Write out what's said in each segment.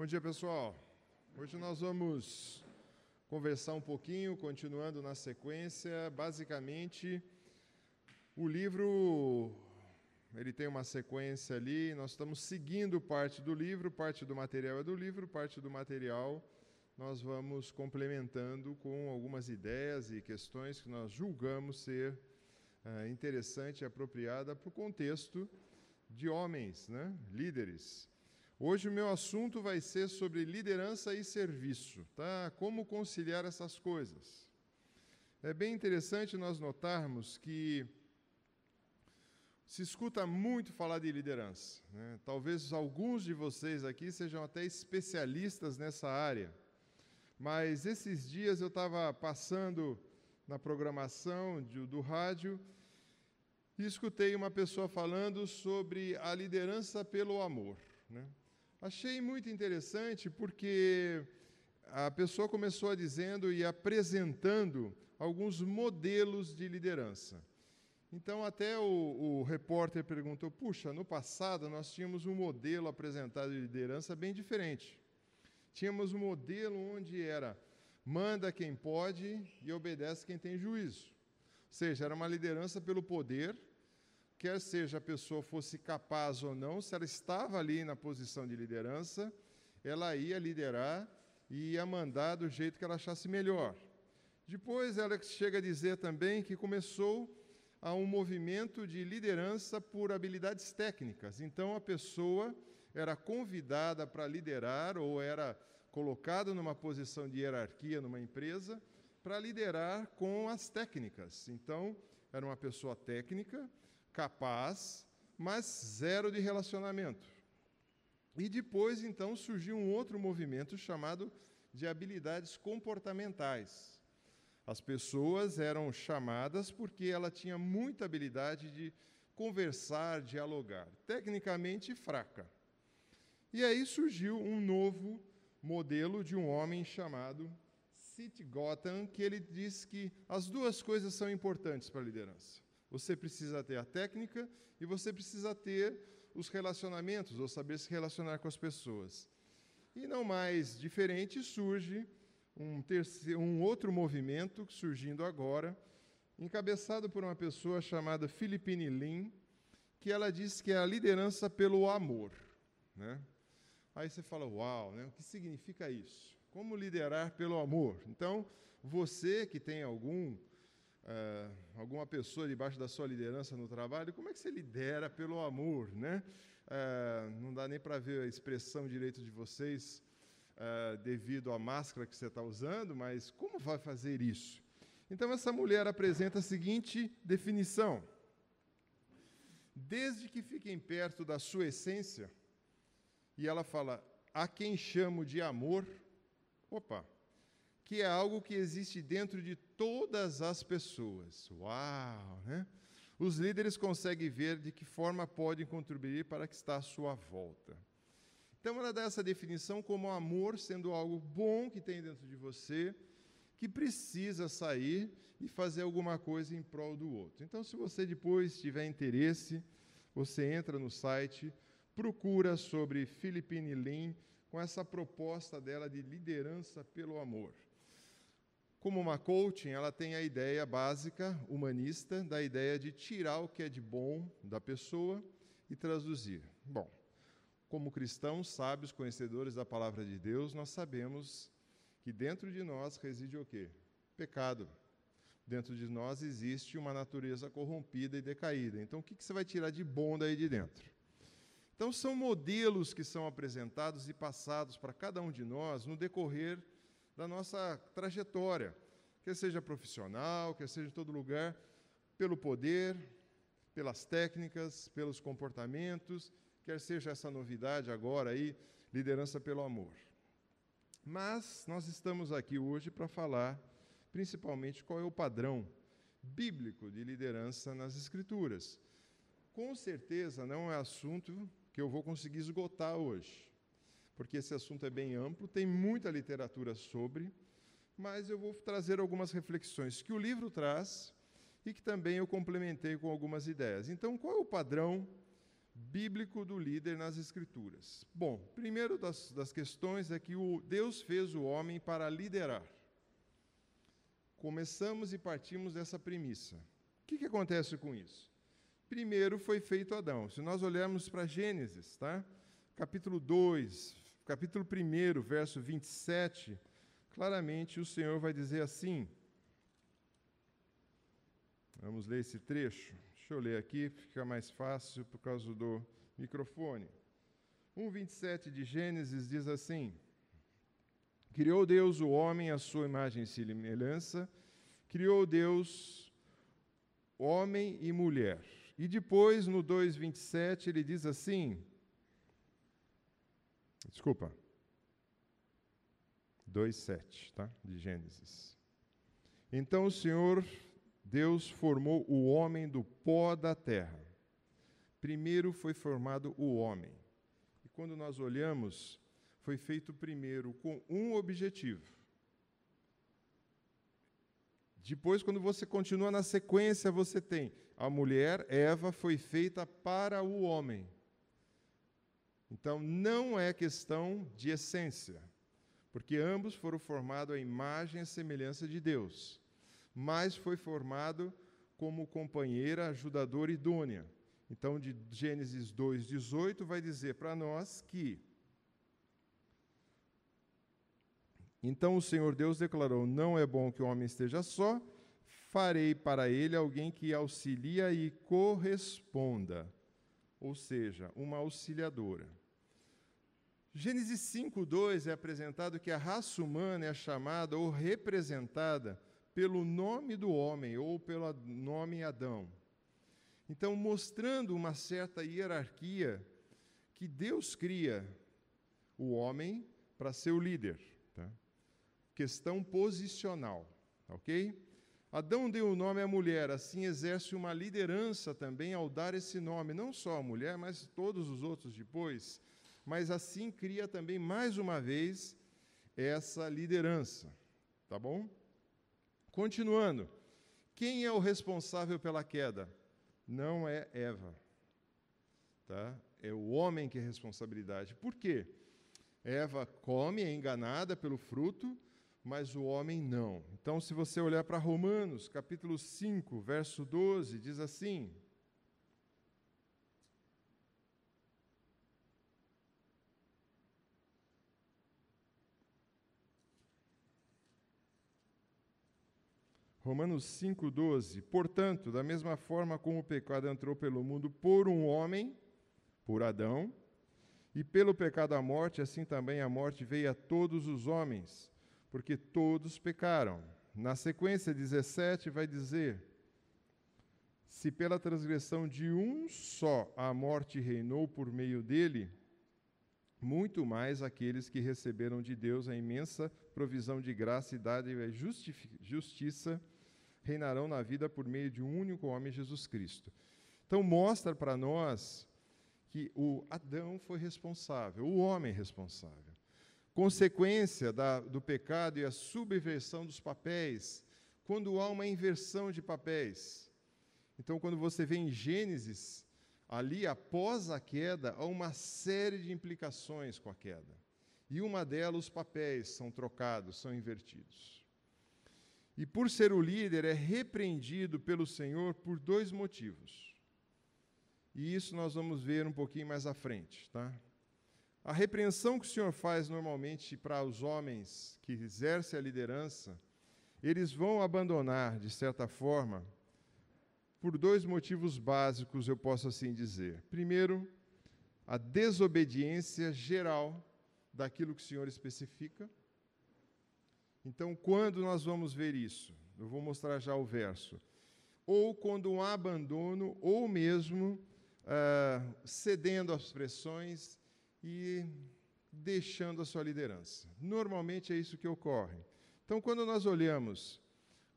Bom dia, pessoal. Hoje nós vamos conversar um pouquinho, continuando na sequência. Basicamente, o livro ele tem uma sequência ali, nós estamos seguindo parte do livro, parte do material é do livro, parte do material nós vamos complementando com algumas ideias e questões que nós julgamos ser uh, interessante e apropriada para o contexto de homens, né? líderes. Hoje o meu assunto vai ser sobre liderança e serviço, tá? Como conciliar essas coisas. É bem interessante nós notarmos que se escuta muito falar de liderança. Né? Talvez alguns de vocês aqui sejam até especialistas nessa área. Mas esses dias eu estava passando na programação do rádio e escutei uma pessoa falando sobre a liderança pelo amor. Né? Achei muito interessante porque a pessoa começou dizendo e apresentando alguns modelos de liderança. Então, até o, o, repórter perguntou: puxa, no passado nós tínhamos um modelo apresentado de liderança bem diferente. Tínhamos um modelo onde era manda quem pode e obedece quem tem juízo. Ou seja, era uma liderança pelo poder, quer seja a pessoa fosse capaz ou não, se ela estava ali na posição de liderança, ela ia liderar e ia mandar do jeito que ela achasse melhor. Depois ela chega a dizer também que começou a um movimento de liderança por habilidades técnicas. Então a pessoa era convidada para liderar ou era colocada numa posição de hierarquia numa empresa para liderar com as técnicas. Então, era uma pessoa técnica, capaz, mas zero de relacionamento. E depois, então, surgiu um outro movimento chamado de habilidades comportamentais. As pessoas eram chamadas porque ela tinha muita habilidade de conversar, dialogar, tecnicamente fraca. E aí surgiu um novo modelo de um homem chamado Sid Gotham, que ele diz que as duas coisas são importantes para a liderança. Você precisa ter a técnica e você precisa ter os relacionamentos, ou saber se relacionar com as pessoas. E não mais diferente surge um, terceiro, um outro movimento surgindo agora, encabeçado por uma pessoa chamada Philippine Lin, que ela diz que é a liderança pelo amor. Né? Aí você fala, uau, né? o que significa isso? Como liderar pelo amor? Então, você que tem algum, uh, alguma pessoa debaixo da sua liderança no trabalho, como é que você lidera pelo amor? Né? Uh, não dá nem para ver a expressão direito de vocês uh, devido à máscara que você está usando, mas como vai fazer isso? Então, essa mulher apresenta a seguinte definição: desde que fiquem perto da sua essência, e ela fala: a quem chamo de amor, opa, que é algo que existe dentro de todas as pessoas. Uau, né? Os líderes conseguem ver de que forma podem contribuir para que está à sua volta. Então ela dá essa definição como amor sendo algo bom que tem dentro de você, que precisa sair e fazer alguma coisa em prol do outro. Então, se você depois tiver interesse, você entra no site procura sobre Philippine Lin com essa proposta dela de liderança pelo amor. Como uma coaching, ela tem a ideia básica, humanista, da ideia de tirar o que é de bom da pessoa e traduzir. Bom, como cristãos sábios, conhecedores da palavra de Deus, nós sabemos que dentro de nós reside o quê? Pecado. Dentro de nós existe uma natureza corrompida e decaída. Então, o que você vai tirar de bom daí de dentro? Então, são modelos que são apresentados e passados para cada um de nós no decorrer da nossa trajetória, quer seja profissional, quer seja em todo lugar, pelo poder, pelas técnicas, pelos comportamentos, quer seja essa novidade agora aí, liderança pelo amor. Mas nós estamos aqui hoje para falar principalmente qual é o padrão bíblico de liderança nas Escrituras. Com certeza não é assunto que eu vou conseguir esgotar hoje, porque esse assunto é bem amplo, tem muita literatura sobre, mas eu vou trazer algumas reflexões que o livro traz e que também eu complementei com algumas ideias. Então, qual é o padrão bíblico do líder nas Escrituras. Bom, primeiro das, das questões é que o, Deus fez o homem para liderar. Começamos e partimos dessa premissa. O que, que acontece com isso? Primeiro foi feito Adão. Se nós olharmos para Gênesis, tá? capítulo 2, capítulo 1, verso 27, claramente o Senhor vai dizer assim. Vamos ler esse trecho. Deixa eu ler aqui, fica mais fácil por causa do microfone. 1,27 de Gênesis diz assim: Criou Deus o homem à sua imagem e semelhança, criou Deus homem e mulher. E depois, no 2,27, ele diz assim: Desculpa. 2,7, tá? De Gênesis. Então o Senhor Deus formou o homem do pó da terra. Primeiro foi formado o homem. E quando nós olhamos, foi feito primeiro com um objetivo. Depois, quando você continua na sequência, você tem a mulher, Eva, foi feita para o homem. Então, não é questão de essência, porque ambos foram formados à imagem e semelhança de Deus, mas foi formado como companheira, ajudadora idônea. Então, de Gênesis 2,18 vai dizer para nós que Então o Senhor Deus declarou: Não é bom que o homem esteja só, farei para ele alguém que auxilia e corresponda, ou seja, uma auxiliadora. Gênesis 5:2 é apresentado que a raça humana é chamada ou representada pelo nome do homem ou pelo nome Adão. Então, mostrando uma certa hierarquia que Deus cria o homem para ser o líder questão posicional, ok? Adão deu o nome à mulher, assim exerce uma liderança também ao dar esse nome, não só a mulher, mas todos os outros depois, mas assim cria também mais uma vez essa liderança, tá bom? Continuando, quem é o responsável pela queda? Não é Eva, tá? É o homem que é responsabilidade. Por quê? Eva come, é enganada pelo fruto, mas o homem não. Então, se você olhar para Romanos, capítulo 5, verso 12, diz assim: Romanos 5,12. Portanto, da mesma forma como o pecado entrou pelo mundo por um homem, por Adão, e pelo pecado a morte, assim também a morte veio a todos os homens porque todos pecaram. Na sequência 17 vai dizer: Se pela transgressão de um só a morte reinou por meio dele, muito mais aqueles que receberam de Deus a imensa provisão de graça e dádiva e justiça reinarão na vida por meio de um único homem, Jesus Cristo. Então mostra para nós que o Adão foi responsável, o homem responsável consequência da, do pecado e a subversão dos papéis, quando há uma inversão de papéis. Então, quando você vê em Gênesis, ali após a queda, há uma série de implicações com a queda. E uma delas, os papéis são trocados, são invertidos. E por ser o líder, é repreendido pelo Senhor por dois motivos. E isso nós vamos ver um pouquinho mais à frente, tá? A repreensão que o Senhor faz normalmente para os homens que exercem a liderança, eles vão abandonar, de certa forma, por dois motivos básicos, eu posso assim dizer. Primeiro, a desobediência geral daquilo que o Senhor especifica. Então, quando nós vamos ver isso? Eu vou mostrar já o verso. Ou quando um abandono, ou mesmo uh, cedendo às pressões e deixando a sua liderança. Normalmente é isso que ocorre. Então, quando nós olhamos,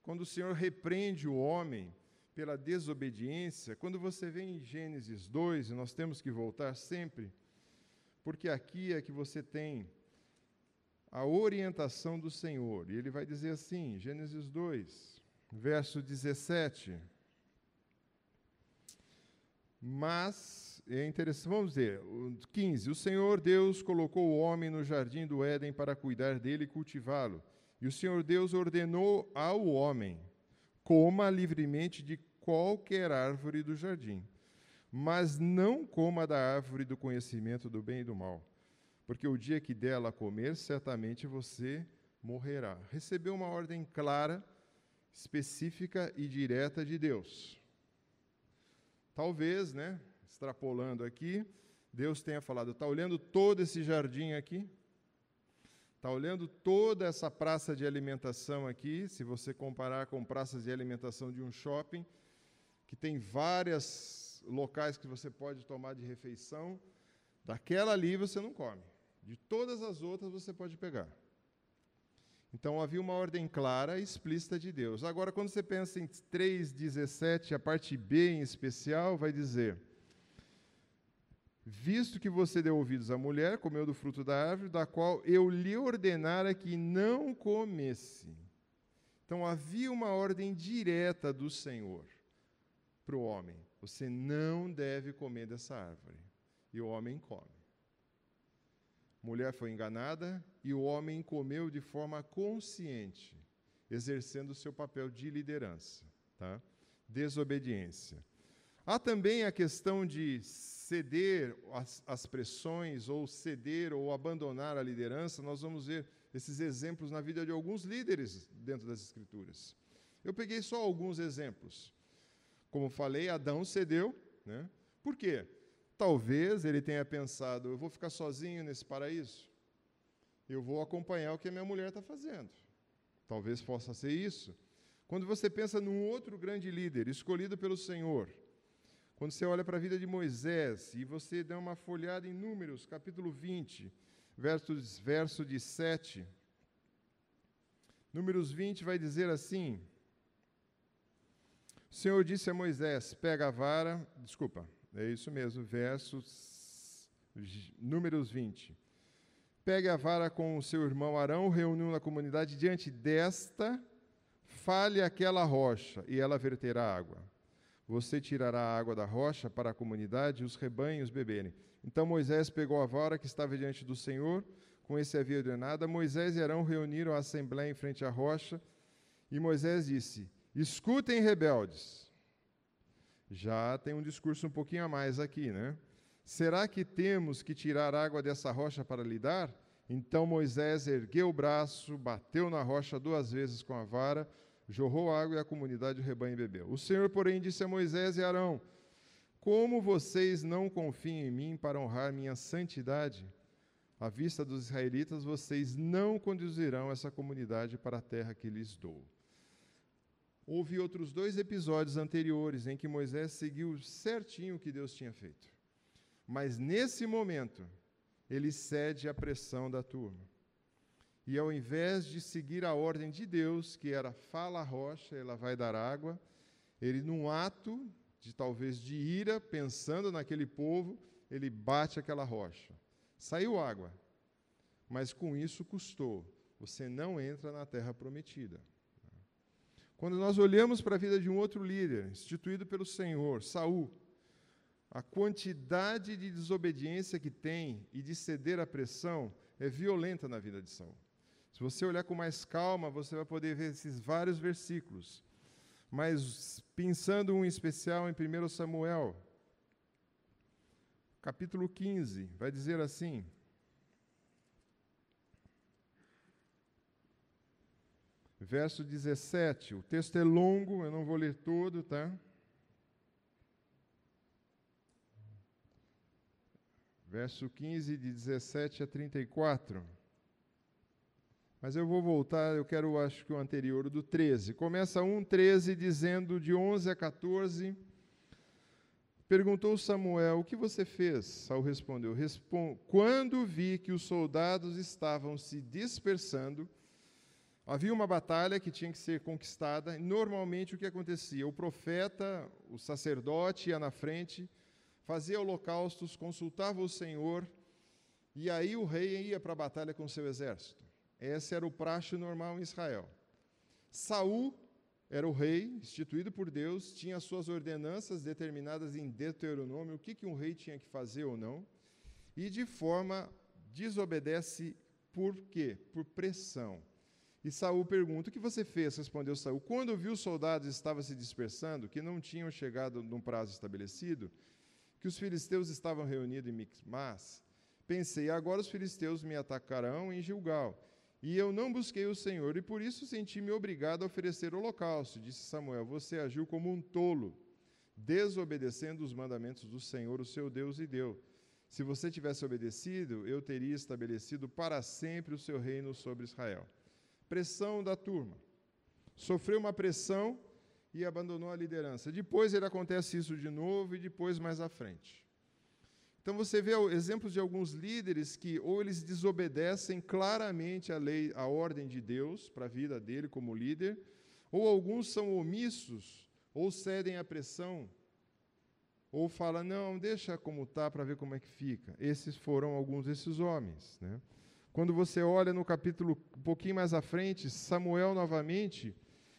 quando o Senhor repreende o homem pela desobediência, quando você vê em Gênesis 2, e nós temos que voltar sempre, porque aqui é que você tem a orientação do Senhor. E ele vai dizer assim, Gênesis 2, verso 17: Mas é interessante, vamos ver, 15. O Senhor Deus colocou o homem no jardim do Éden para cuidar dele e cultivá-lo. E o Senhor Deus ordenou ao homem: coma livremente de qualquer árvore do jardim, mas não coma da árvore do conhecimento do bem e do mal, porque o dia que dela comer, certamente você morrerá. Recebeu uma ordem clara, específica e direta de Deus. Talvez, né, extrapolando aqui, Deus tenha falado: está olhando todo esse jardim aqui? Está olhando toda essa praça de alimentação aqui? Se você comparar com praças de alimentação de um shopping, que tem vários locais que você pode tomar de refeição, daquela ali você não come. De todas as outras você pode pegar. Então havia uma ordem clara e explícita de Deus. Agora, quando você pensa em 3,17, a parte B em especial, vai dizer: Visto que você deu ouvidos à mulher, comeu do fruto da árvore, da qual eu lhe ordenara que não comesse. Então havia uma ordem direta do Senhor para o homem: você não deve comer dessa árvore. E o homem come mulher foi enganada e o homem comeu de forma consciente, exercendo o seu papel de liderança. Tá? Desobediência. Há também a questão de ceder às, pressões, ou ceder ou abandonar a liderança. Nós vamos ver esses exemplos na vida de alguns líderes dentro das Escrituras. Eu peguei só alguns exemplos. Como falei, Adão cedeu. Né? Por quê? Talvez ele tenha pensado: eu vou ficar sozinho nesse paraíso? Eu vou acompanhar o que a minha mulher está fazendo. Talvez possa ser isso. Quando você pensa num outro grande líder escolhido pelo Senhor, quando você olha para a vida de Moisés e você dá uma folhada em Números, capítulo 20, versos, verso de 7. Números 20 vai dizer assim: O Senhor disse a Moisés: Pega a vara, desculpa, é isso mesmo, versos números 20. Pegue a vara com o seu irmão Arão, reuniu na comunidade diante desta, fale aquela rocha, e ela verterá água. Você tirará a água da rocha para a comunidade e os rebanhos beberem. Então Moisés pegou a vara que estava diante do Senhor, com esse havia ordenado. Moisés e Arão reuniram a assembléia em frente à rocha, e Moisés disse: Escutem, rebeldes, já tem um discurso um pouquinho a mais aqui, né? Será que temos que tirar água dessa rocha para lhe dar? Então Moisés ergueu o braço, bateu na rocha duas vezes com a vara, jorrou água e a comunidade o rebanho bebeu. O Senhor, porém, disse a Moisés e Arão: Como vocês não confiam em mim para honrar minha santidade, à vista dos israelitas, vocês não conduzirão essa comunidade para a terra que lhes dou. Houve outros dois episódios anteriores em que Moisés seguiu certinho o que Deus tinha feito. Mas nesse momento, ele cede à pressão da turma. E ao invés de seguir a ordem de Deus, que era fala a rocha, ela vai dar água, ele, num ato de talvez de ira, pensando naquele povo, ele bate aquela rocha. Saiu água, mas com isso custou. Você não entra na terra prometida. Quando nós olhamos para a vida de um outro líder, instituído pelo Senhor, Saul, a quantidade de desobediência que tem e de ceder à pressão é violenta na vida de Saul. Se você olhar com mais calma, você vai poder ver esses vários versículos. Mas pensando um especial em 1 Samuel, capítulo 15, vai dizer assim: verso 17. O texto é longo, eu não vou ler todo, tá? Verso 15, de 17 a 34. Mas eu vou voltar, eu quero, acho que o anterior, do 13. Começa 1, 13, dizendo de 11 a 14. Perguntou Samuel: O que você fez? Saul respondeu: Quando vi que os soldados estavam se dispersando, Havia uma batalha que tinha que ser conquistada. Normalmente o que acontecia? O profeta, o sacerdote ia na frente, fazia holocaustos, consultava o Senhor, e aí o rei ia para a batalha com seu exército. Esse era o praxe normal em Israel. Saul era o rei, instituído por Deus, tinha as suas ordenanças determinadas em Deuteronômio, o que, que um rei tinha que fazer ou não, e de forma desobedece por quê? Por pressão. E Saul pergunta: O que você fez? Respondeu Saul: Quando viu os soldados estavam se dispersando, que não tinham chegado num prazo estabelecido, que os filisteus estavam reunidos em Micmas, pensei: agora os filisteus me atacarão em Gilgal. E eu não busquei o Senhor, e por isso senti-me obrigado a oferecer holocausto. Disse Samuel: Você agiu como um tolo, desobedecendo os mandamentos do Senhor, o seu Deus, e deu. Se você tivesse obedecido, eu teria estabelecido para sempre o seu reino sobre Israel. Pressão da turma. Sofreu uma pressão e abandonou a liderança. Depois ele acontece isso de novo e depois mais à frente. Então você vê exemplos de alguns líderes que ou eles desobedecem claramente a lei, a ordem de Deus para a vida dele como líder, ou alguns são omissos ou cedem à pressão, ou fala não, deixa como tá para ver como é que fica. Esses foram alguns desses homens, né? Quando você olha no capítulo um pouquinho mais à frente, Samuel novamente,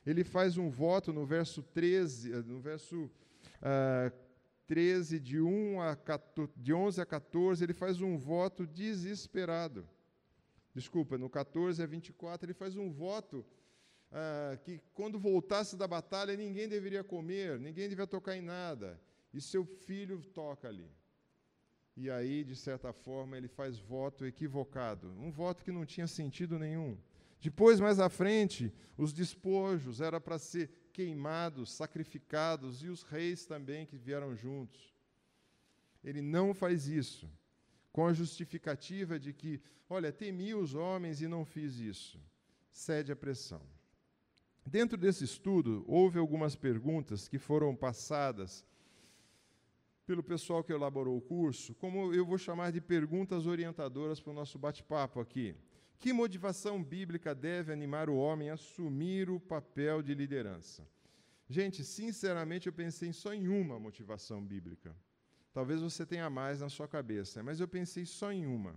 ele faz um voto no verso 13, no verso uh, 13, de, 1 a 14, de 11 a 14, ele faz um voto desesperado. Desculpa, no 14 a 24, ele faz um voto ah, que, quando voltasse da batalha, ninguém deveria comer, ninguém deveria tocar em nada. E seu filho toca ali. E aí, de certa forma, ele faz voto equivocado, um voto que não tinha sentido nenhum. Depois, mais à frente, os despojos era para ser queimados, sacrificados, e os reis também que vieram juntos. Ele não faz isso, com a justificativa de que, olha, temi os homens e não fiz isso. Cede à pressão. Dentro desse estudo, houve algumas perguntas que foram passadas pelo pessoal que elaborou o curso, como eu vou chamar de perguntas orientadoras para o nosso bate-papo aqui. Que motivação bíblica deve animar o homem a assumir o papel de liderança? Gente, sinceramente, eu pensei só em uma motivação bíblica. Talvez você tenha mais na sua cabeça, mas eu pensei só em uma.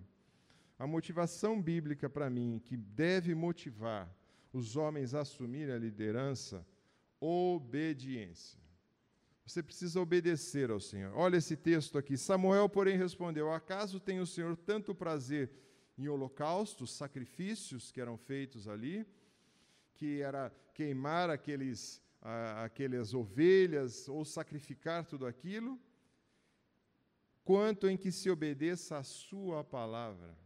A motivação bíblica para mim, que deve motivar os homens a assumirem a liderança, obediência. Você precisa obedecer ao Senhor. Olha esse texto aqui. Samuel, porém, respondeu: Acaso tem o Senhor tanto prazer em holocaustos, sacrifícios que eram feitos ali, que era queimar aqueles, ah, aquelas ovelhas ou sacrificar tudo aquilo, quanto em que se obedeça a sua palavra.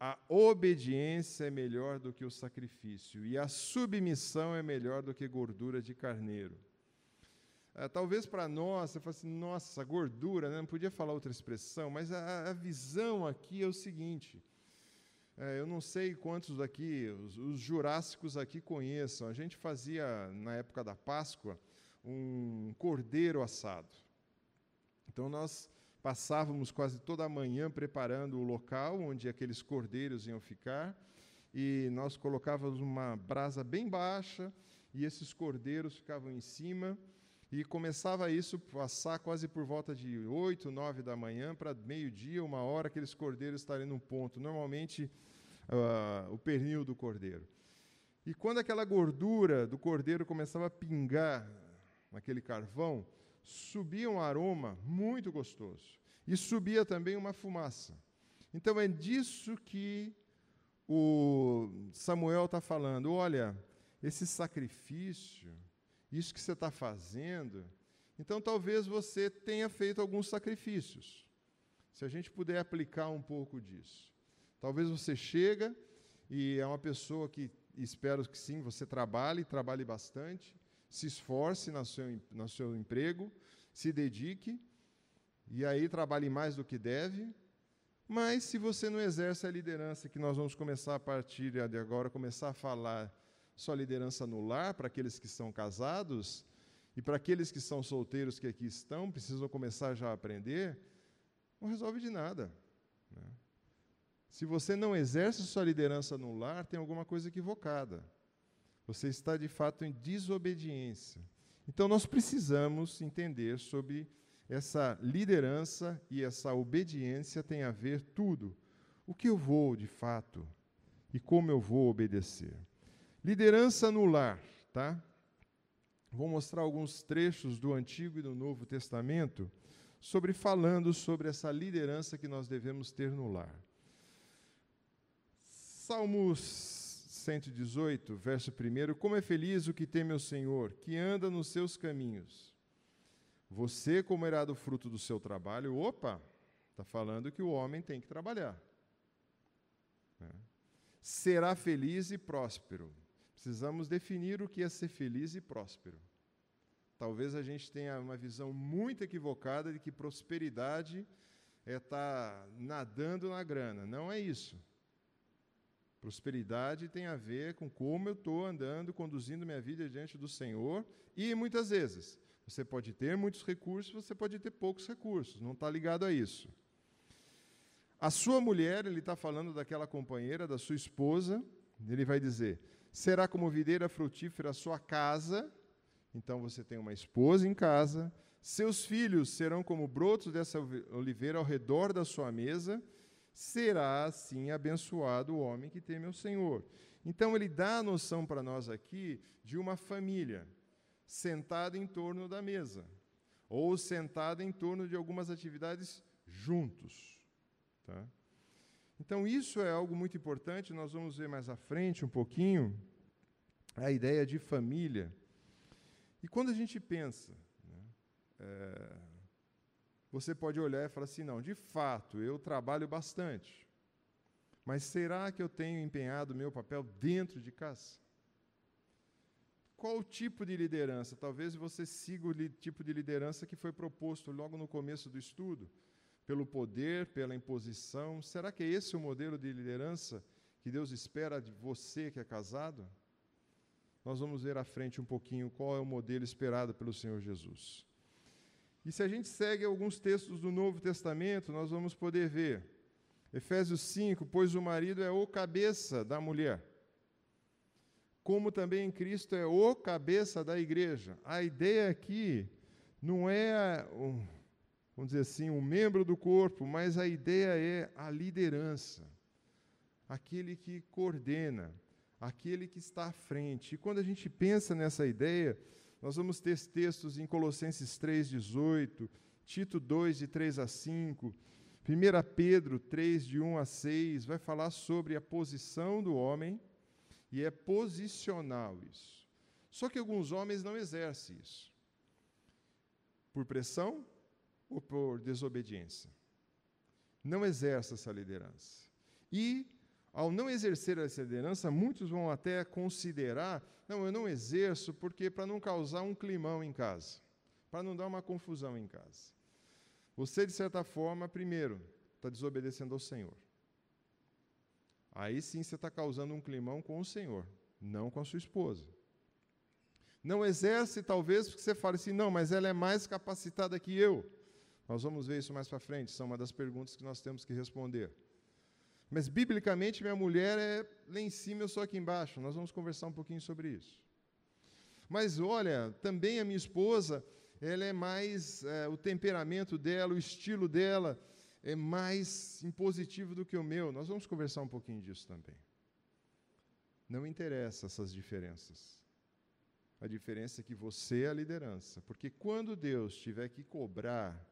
A obediência é melhor do que o sacrifício, e a submissão é melhor do que gordura de carneiro. Ah, talvez para nós, você fale assim, nossa, gordura, né? não podia falar outra expressão, mas a, a visão aqui é o seguinte: é, eu não sei quantos daqui, os, os, jurássicos aqui conheçam. A gente fazia, na época da Páscoa, um cordeiro assado. Então, nós passávamos quase toda a manhã preparando o local onde aqueles cordeiros iam ficar, e nós colocávamos uma brasa bem baixa, e esses cordeiros ficavam em cima, e começava isso a assar quase por volta de 8, 9 da manhã, para meio-dia, uma hora, aqueles cordeiros estarem num ponto. Normalmente, uh, o pernil do cordeiro. E quando aquela gordura do cordeiro começava a pingar naquele carvão, subia um aroma muito gostoso. E subia também uma fumaça. Então é disso que o Samuel está falando. Olha, esse sacrifício, isso que você está fazendo, então talvez você tenha feito alguns sacrifícios. Se a gente puder aplicar um pouco disso. Talvez você chega e é uma pessoa que espero que sim, você trabalhe, trabalhe bastante, se esforce no seu, no seu emprego, se dedique, e aí trabalhe mais do que deve, mas se você não exerce a liderança, que nós vamos começar a partir de agora, começar a falar só liderança no lar, para aqueles que são casados, e para aqueles que são solteiros que aqui estão, precisam começar já a aprender, não resolve de nada. Né? Se você não exerce sua liderança no lar, tem alguma coisa equivocada. Você está de fato em desobediência. Então nós precisamos entender sobre essa liderança e essa obediência tem a ver tudo. O que eu vou de fato e como eu vou obedecer. Liderança no lar, tá? vou mostrar alguns trechos do Antigo e do Novo Testamento sobre falando sobre essa liderança que nós devemos ter no lar. Salmos 118, verso 1: Como é feliz o que teme o Senhor, que anda nos seus caminhos. Você comerá do fruto do seu trabalho. Opa, está falando que o homem tem que trabalhar. É. Será feliz e próspero. Precisamos definir o que é ser feliz e próspero. Talvez a gente tenha uma visão muito equivocada de que prosperidade é estar tá nadando na grana. Não é isso. Prosperidade tem a ver com como eu estou andando, conduzindo minha vida diante do Senhor. E muitas vezes, você pode ter muitos recursos, você pode ter poucos recursos. Não está ligado a isso. A sua mulher, ele está falando daquela companheira, da sua esposa, ele vai dizer: será como videira frutífera a sua casa então você tem uma esposa em casa, seus filhos serão como brotos dessa oliveira ao redor da sua mesa, será assim abençoado o homem que teme ao Senhor. Então ele dá a noção para nós aqui de uma família sentada em torno da mesa, ou sentada em torno de algumas atividades juntos. Tá? Então, isso é algo muito importante, nós vamos ver mais à frente um pouquinho a ideia de família. E quando a gente pensa, né, é, você pode olhar e falar assim: não, de fato, eu trabalho bastante, mas será que eu tenho empenhado o meu papel dentro de casa? Qual o tipo de liderança? Talvez você siga o tipo de liderança que foi proposto logo no começo do estudo, pelo poder, pela imposição. Será que é esse o modelo de liderança que Deus espera de você que é casado? nós vamos ver à frente um pouquinho qual é o modelo esperado pelo Senhor Jesus. E se a gente segue alguns textos do Novo Testamento, nós vamos poder ver. Efésios 5: Pois o marido é o cabeça da mulher, como também Cristo é o cabeça da igreja. A ideia aqui não é, um, vamos dizer assim, um membro do corpo, mas a ideia é a liderança, aquele que coordena, aquele que está à frente. E quando a gente pensa nessa ideia, nós vamos ter textos em Colossenses 3,18, Tito 2, de 3 a 5, 1 Pedro 3, de 1 a 6, vai falar sobre a posição do homem, e é posicional isso. Só que alguns homens não exercem isso. Por pressão ou por desobediência. Não exerce essa liderança. E ao não exercer essa liderança, muitos vão até considerar: não, eu não exerço porque para não causar um climão em casa, para não dar uma confusão em casa. Você, de certa forma, primeiro, está desobedecendo ao Senhor. Aí sim você está causando um climão com o Senhor, não com a sua esposa. Não exerce, talvez, porque você fale assim: não, mas ela é mais capacitada que eu. Nós vamos ver isso mais para frente, são uma das perguntas que nós temos que responder. Mas, biblicamente, minha mulher é lá em cima, eu sou aqui embaixo. Nós vamos conversar um pouquinho sobre isso. Mas, olha, também a minha esposa, ela é mais, é, o temperamento dela, o estilo dela é mais impositivo do que o meu. Nós vamos conversar um pouquinho disso também. Não interessa essas diferenças. A diferença é que você é a liderança. Porque quando Deus tiver que cobrar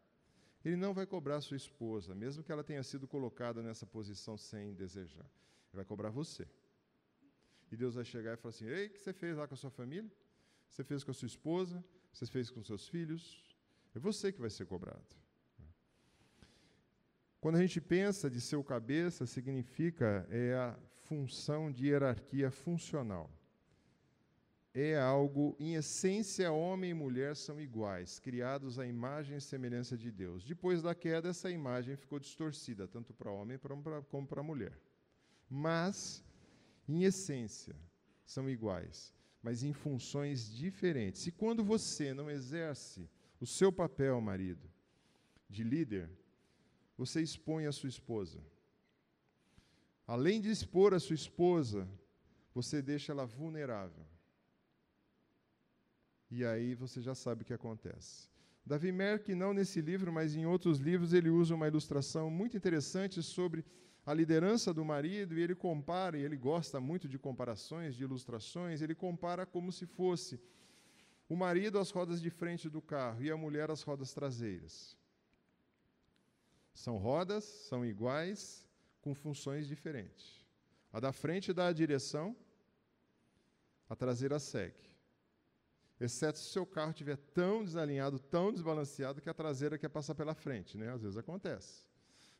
ele não vai cobrar sua esposa, mesmo que ela tenha sido colocada nessa posição sem desejar. Ele vai cobrar você. E Deus vai chegar e falar assim: Ei, o que você fez lá com a sua família? Você fez com a sua esposa? Você fez com seus filhos? É você que vai ser cobrado. Quando a gente pensa de ser o cabeça, significa é a função de hierarquia funcional é algo, em essência, homem e mulher são iguais, criados à imagem e semelhança de Deus. Depois da queda, essa imagem ficou distorcida, tanto para homem como para mulher. Mas, em essência, são iguais, mas em funções diferentes. E quando você não exerce o seu papel, marido, de líder, você expõe a sua esposa. Além de expor a sua esposa, você deixa ela vulnerável e aí você já sabe o que acontece. Davi Merck, não nesse livro, mas em outros livros, ele usa uma ilustração muito interessante sobre a liderança do marido e ele compara, e ele gosta muito de comparações, de ilustrações, ele compara como se fosse o marido as rodas de frente do carro e a mulher as rodas traseiras. São rodas, são iguais, com funções diferentes. A da frente dá a direção, a traseira segue. Exceto se o seu carro estiver tão desalinhado, tão desbalanceado, que a traseira quer passar pela frente. Né? Às vezes acontece.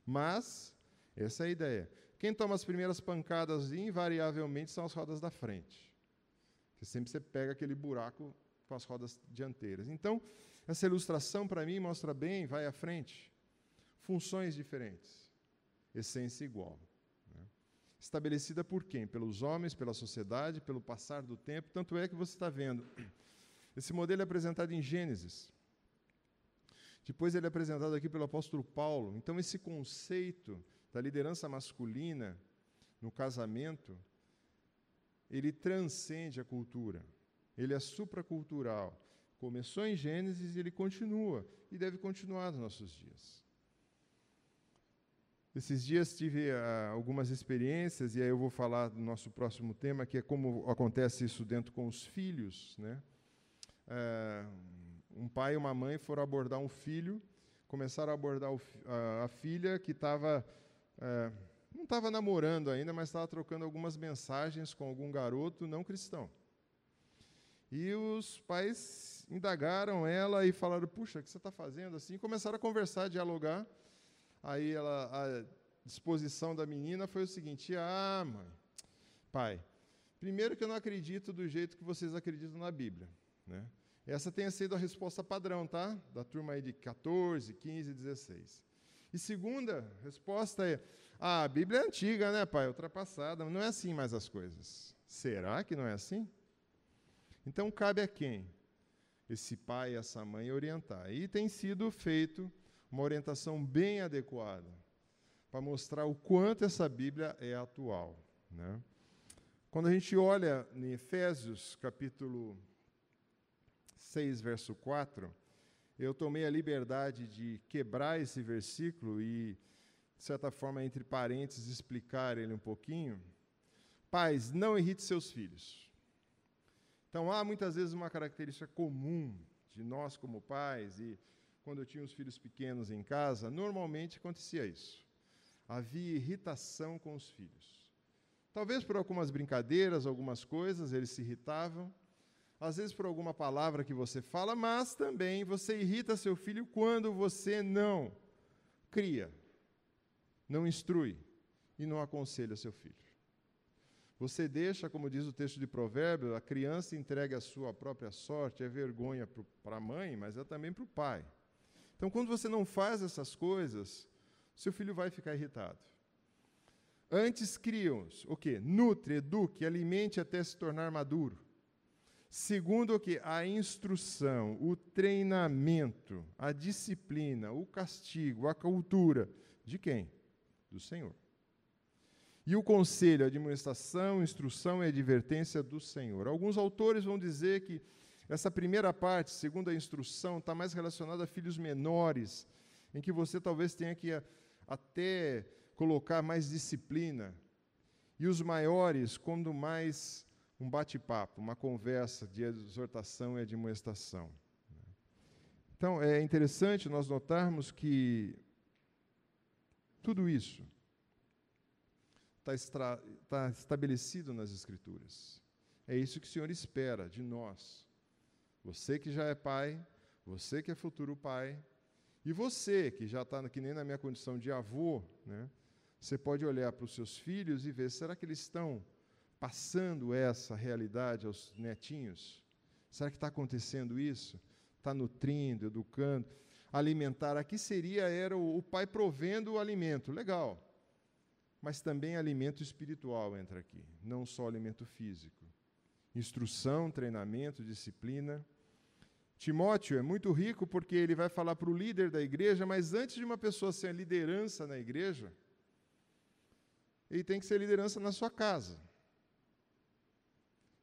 Mas, essa é a ideia. Quem toma as primeiras pancadas, invariavelmente, são as rodas da frente. Porque sempre você pega aquele buraco com as rodas dianteiras. Então, essa ilustração, para mim, mostra bem, vai à frente, funções diferentes, essência igual. Né? Estabelecida por quem? Pelos homens, pela sociedade, pelo passar do tempo. Tanto é que você está vendo. Esse modelo é apresentado em Gênesis. Depois ele é apresentado aqui pelo apóstolo Paulo. Então, esse conceito da liderança masculina no casamento, ele transcende a cultura. Ele é supracultural. Começou em Gênesis e ele continua, e deve continuar nos nossos dias. Esses dias tive uh, algumas experiências, e aí eu vou falar do nosso próximo tema, que é como acontece isso dentro com os filhos. Né? Uh, um pai e uma mãe foram abordar um filho, começaram a abordar o, a, a, filha que estava. Uh, não estava namorando ainda, mas estava trocando algumas mensagens com algum garoto não cristão. E os pais indagaram ela e falaram: Puxa, o que você está fazendo assim? E começaram a conversar, dialogar. Aí ela, a disposição da menina foi o seguinte: Ah, mãe, pai, primeiro que eu não acredito do jeito que vocês acreditam na Bíblia. Né? Essa tenha sido a resposta padrão, tá? Da turma aí de 14, 15, 16. E segunda resposta é: ah, a Bíblia é antiga, né, pai? Ultrapassada. Não é assim mais as coisas. Será que não é assim? Então, cabe a quem? Esse pai e essa mãe orientar. E tem sido feito uma orientação bem adequada para mostrar o quanto essa Bíblia é atual. Né? Quando a gente olha em Efésios, capítulo 6, verso 4, eu tomei a liberdade de quebrar esse versículo e, de certa forma, entre parênteses, explicar ele um pouquinho. Pais, não irrite seus filhos. Então, há muitas vezes uma característica comum de nós como pais, e quando eu tinha os filhos pequenos em casa, normalmente acontecia isso. Havia irritação com os filhos. Talvez por algumas brincadeiras, algumas coisas, eles se irritavam. Às vezes por alguma palavra que você fala, mas também você irrita seu filho quando você não cria, não instrui e não aconselha seu filho. Você deixa, como diz o texto de Provérbios, a criança entregue a sua própria sorte, é vergonha para a mãe, mas é também para o pai. Então, quando você não faz essas coisas, seu filho vai ficar irritado. Antes criam-os, o quê? Nutre, eduque, alimente até se tornar maduro. Segundo o que? A instrução, o treinamento, a disciplina, o castigo, a cultura. De quem? Do Senhor. E o conselho, a administração, instrução e advertência do Senhor. Alguns autores vão dizer que essa primeira parte, segundo a instrução, está mais relacionada a filhos menores, em que você talvez tenha que até colocar mais disciplina. E os maiores, quando mais um bate-papo, uma conversa de exortação e admoestação. Então, é interessante nós notarmos que tudo isso está, está estabelecido nas Escrituras. É isso que o Senhor espera de nós. Você que já é pai, você que é futuro pai, e você que já está que nem na minha condição de avô, né, você pode olhar para os seus filhos e ver: será que eles estão passando essa realidade aos netinhos? Será que está acontecendo isso? Está nutrindo, educando, alimentar. Aqui seria era o, pai provendo o alimento. Legal mas também alimento espiritual entra aqui, não só alimento físico. Instrução, treinamento, disciplina. Timóteo é muito rico porque ele vai falar para o líder da igreja, mas antes de uma pessoa ser liderança na igreja, ele tem que ser liderança na sua casa.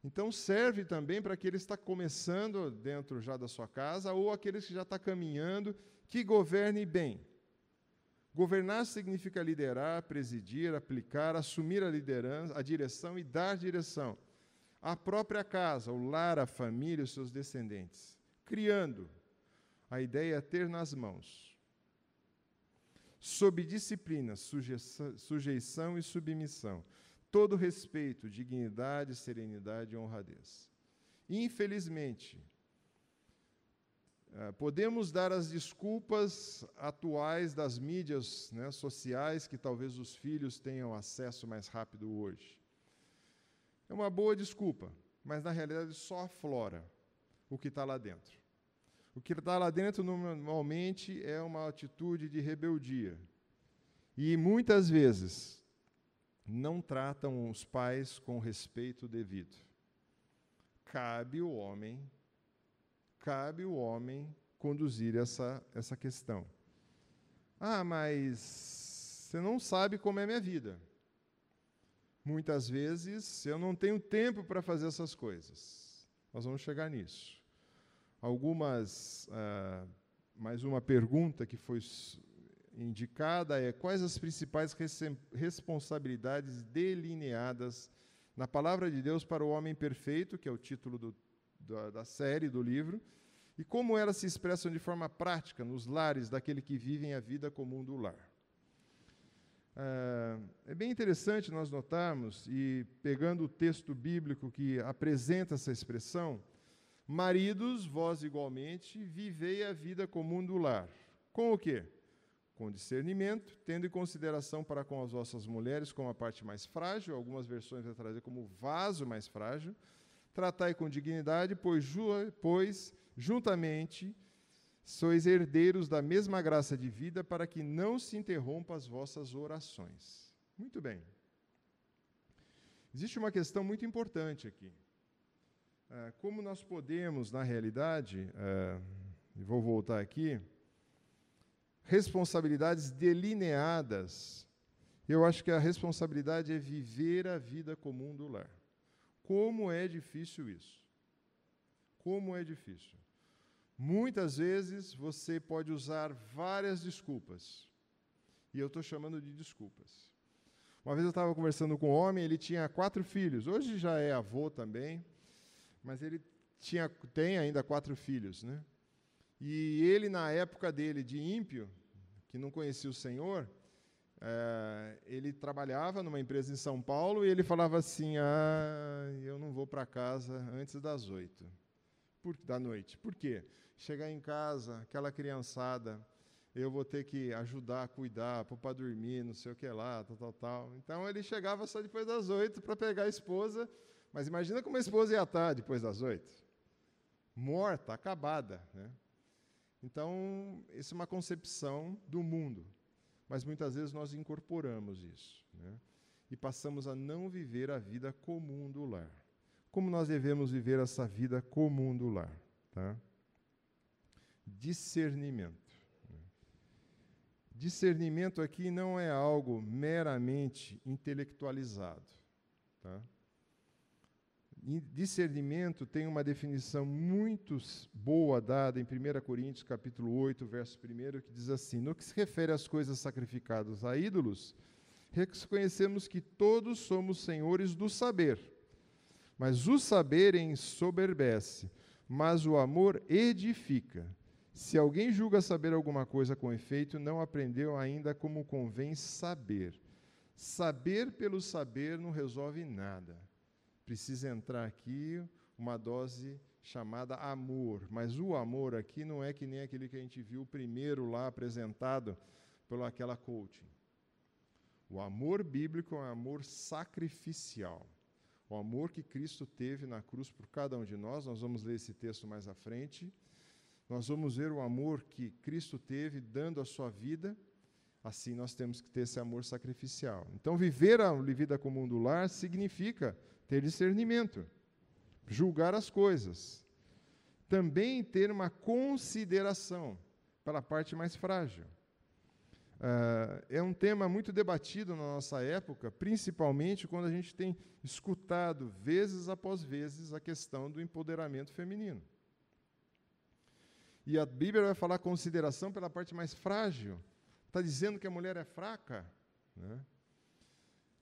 Então serve também para aquele que está começando dentro já da sua casa ou aqueles que já está caminhando, que governe bem. Governar significa liderar, presidir, aplicar, assumir a liderança, a direção e dar direção. a própria casa, o lar, a família, os seus descendentes, criando. A ideia é ter nas mãos, sob disciplina, sujeição e submissão, todo respeito, dignidade, serenidade e honradez. Infelizmente, eh, podemos dar as desculpas atuais das mídias né, sociais que talvez os filhos tenham acesso mais rápido hoje. É uma boa desculpa, mas na realidade só aflora o que está lá dentro. O que está lá dentro normalmente é uma atitude de rebeldia. E muitas vezes não tratam os pais com respeito devido. Cabe o homem, cabe o homem conduzir essa, essa questão. Ah, mas você não sabe como é minha vida. Muitas vezes eu não tenho tempo para fazer essas coisas. Nós vamos chegar nisso. Algumas, ah, mais uma pergunta que foi indicada é quais as principais responsabilidades delineadas na palavra de Deus para o homem perfeito, que é o título do, da, da série do livro, e como elas se expressam de forma prática nos lares daquele que vivem a vida comum do lar. Ah, é bem interessante nós notarmos, e pegando o texto bíblico que apresenta essa expressão, maridos, vós igualmente, vivei a vida comum do lar. Com o quê? Com discernimento, tendo em consideração para com as vossas mulheres como a parte mais frágil, algumas versões vai trazer como vaso mais frágil, tratai com dignidade, pois, pois juntamente sois herdeiros da mesma graça de vida, para que não se interrompa as vossas orações. Muito bem. Existe uma questão muito importante aqui. Ah, como nós podemos, na realidade, ah, vou voltar aqui, responsabilidades delineadas. Eu acho que a responsabilidade é viver a vida comum do lar. Como é difícil isso? Como é difícil. Muitas vezes você pode usar várias desculpas. E eu estou chamando de desculpas. Uma vez eu estava conversando com um homem, ele tinha quatro filhos. Hoje já é avô também, mas ele tinha, tem ainda quatro filhos, né? E ele, na época dele de ímpio, que não conhecia o Senhor, é, ele trabalhava numa empresa em São Paulo e ele falava assim: Ah, eu não vou para casa antes das oito da noite. Por quê? chegar em casa, aquela criançada, eu vou ter que ajudar cuidar, pôr para dormir, não sei o que lá, tal, tal, tal. Então ele chegava só depois das oito para pegar a esposa, mas imagina como a esposa ia estar depois das oito. Morta, acabada. Né? Então, isso é uma concepção do mundo. Mas muitas vezes nós incorporamos isso. Né? E passamos a não viver a vida comum do lar. Como nós devemos viver essa vida comum do lar? Tá? discernimento. Discernimento aqui não é algo meramente intelectualizado. Tá? Discernimento tem uma definição muito boa dada em 1 Coríntios capítulo 8, verso 1, que diz assim: No que se refere às coisas sacrificadas a ídolos, reconhecemos que todos somos senhores do saber. Mas o saber ensoberbece, mas o amor edifica. Se alguém julga saber alguma coisa com efeito, não aprendeu ainda como convém saber. Saber pelo saber não resolve nada. Precisa entrar aqui uma dose chamada amor. Mas o amor aqui não é que nem aquele que a gente viu primeiro lá apresentado pela aquela coaching. O amor bíblico é um amor sacrificial. O amor que Cristo teve na cruz por cada um de nós, nós vamos ler esse texto mais à frente nós vamos ver o amor que Cristo teve dando a sua vida, assim nós temos que ter esse amor sacrificial. Então, viver a vida comum do lar significa ter discernimento, julgar as coisas, também ter uma consideração pela parte mais frágil. Uh, é um tema muito debatido na nossa época, principalmente quando a gente tem escutado, vezes após vezes, a questão do empoderamento feminino. E a Bíblia vai falar consideração pela parte mais frágil. Está dizendo que a mulher é fraca. Né?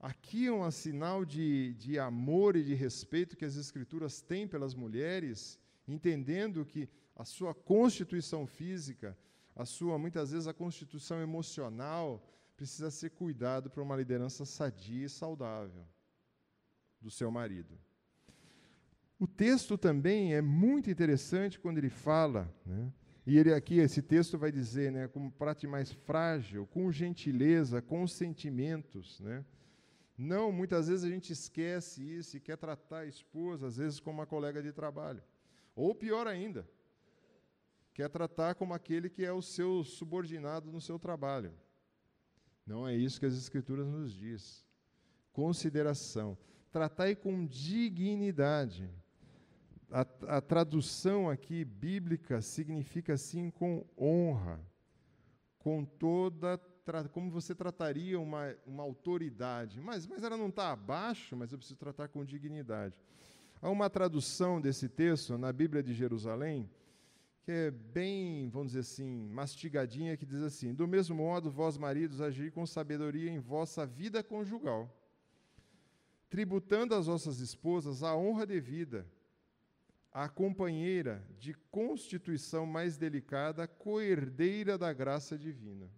Aqui é um sinal de, de amor e de respeito que as Escrituras têm pelas mulheres, entendendo que a sua constituição física, a sua, muitas vezes, a constituição emocional, precisa ser cuidado para uma liderança sadia e saudável do seu marido. O texto também é muito interessante quando ele fala, né? e ele aqui, esse texto vai dizer, né, como prate mais frágil, com gentileza, com sentimentos, né? Não, muitas vezes a gente esquece isso e quer tratar a esposa, às vezes, como uma colega de trabalho. Ou pior ainda, quer tratar como aquele que é o seu subordinado no seu trabalho. Não é isso que as Escrituras nos diz. Consideração. Tratai com dignidade. A, a tradução aqui bíblica significa assim com honra, com toda como você trataria uma, uma autoridade. Mas, mas ela não está abaixo, mas eu preciso tratar com dignidade. Há uma tradução desse texto na Bíblia de Jerusalém, que é bem, vamos dizer assim, mastigadinha, que diz assim: Do mesmo modo, vós, maridos, agir com sabedoria em vossa vida conjugal, tributando às vossas esposas a honra devida, a companheira de constituição mais delicada, coerdeira da graça divina.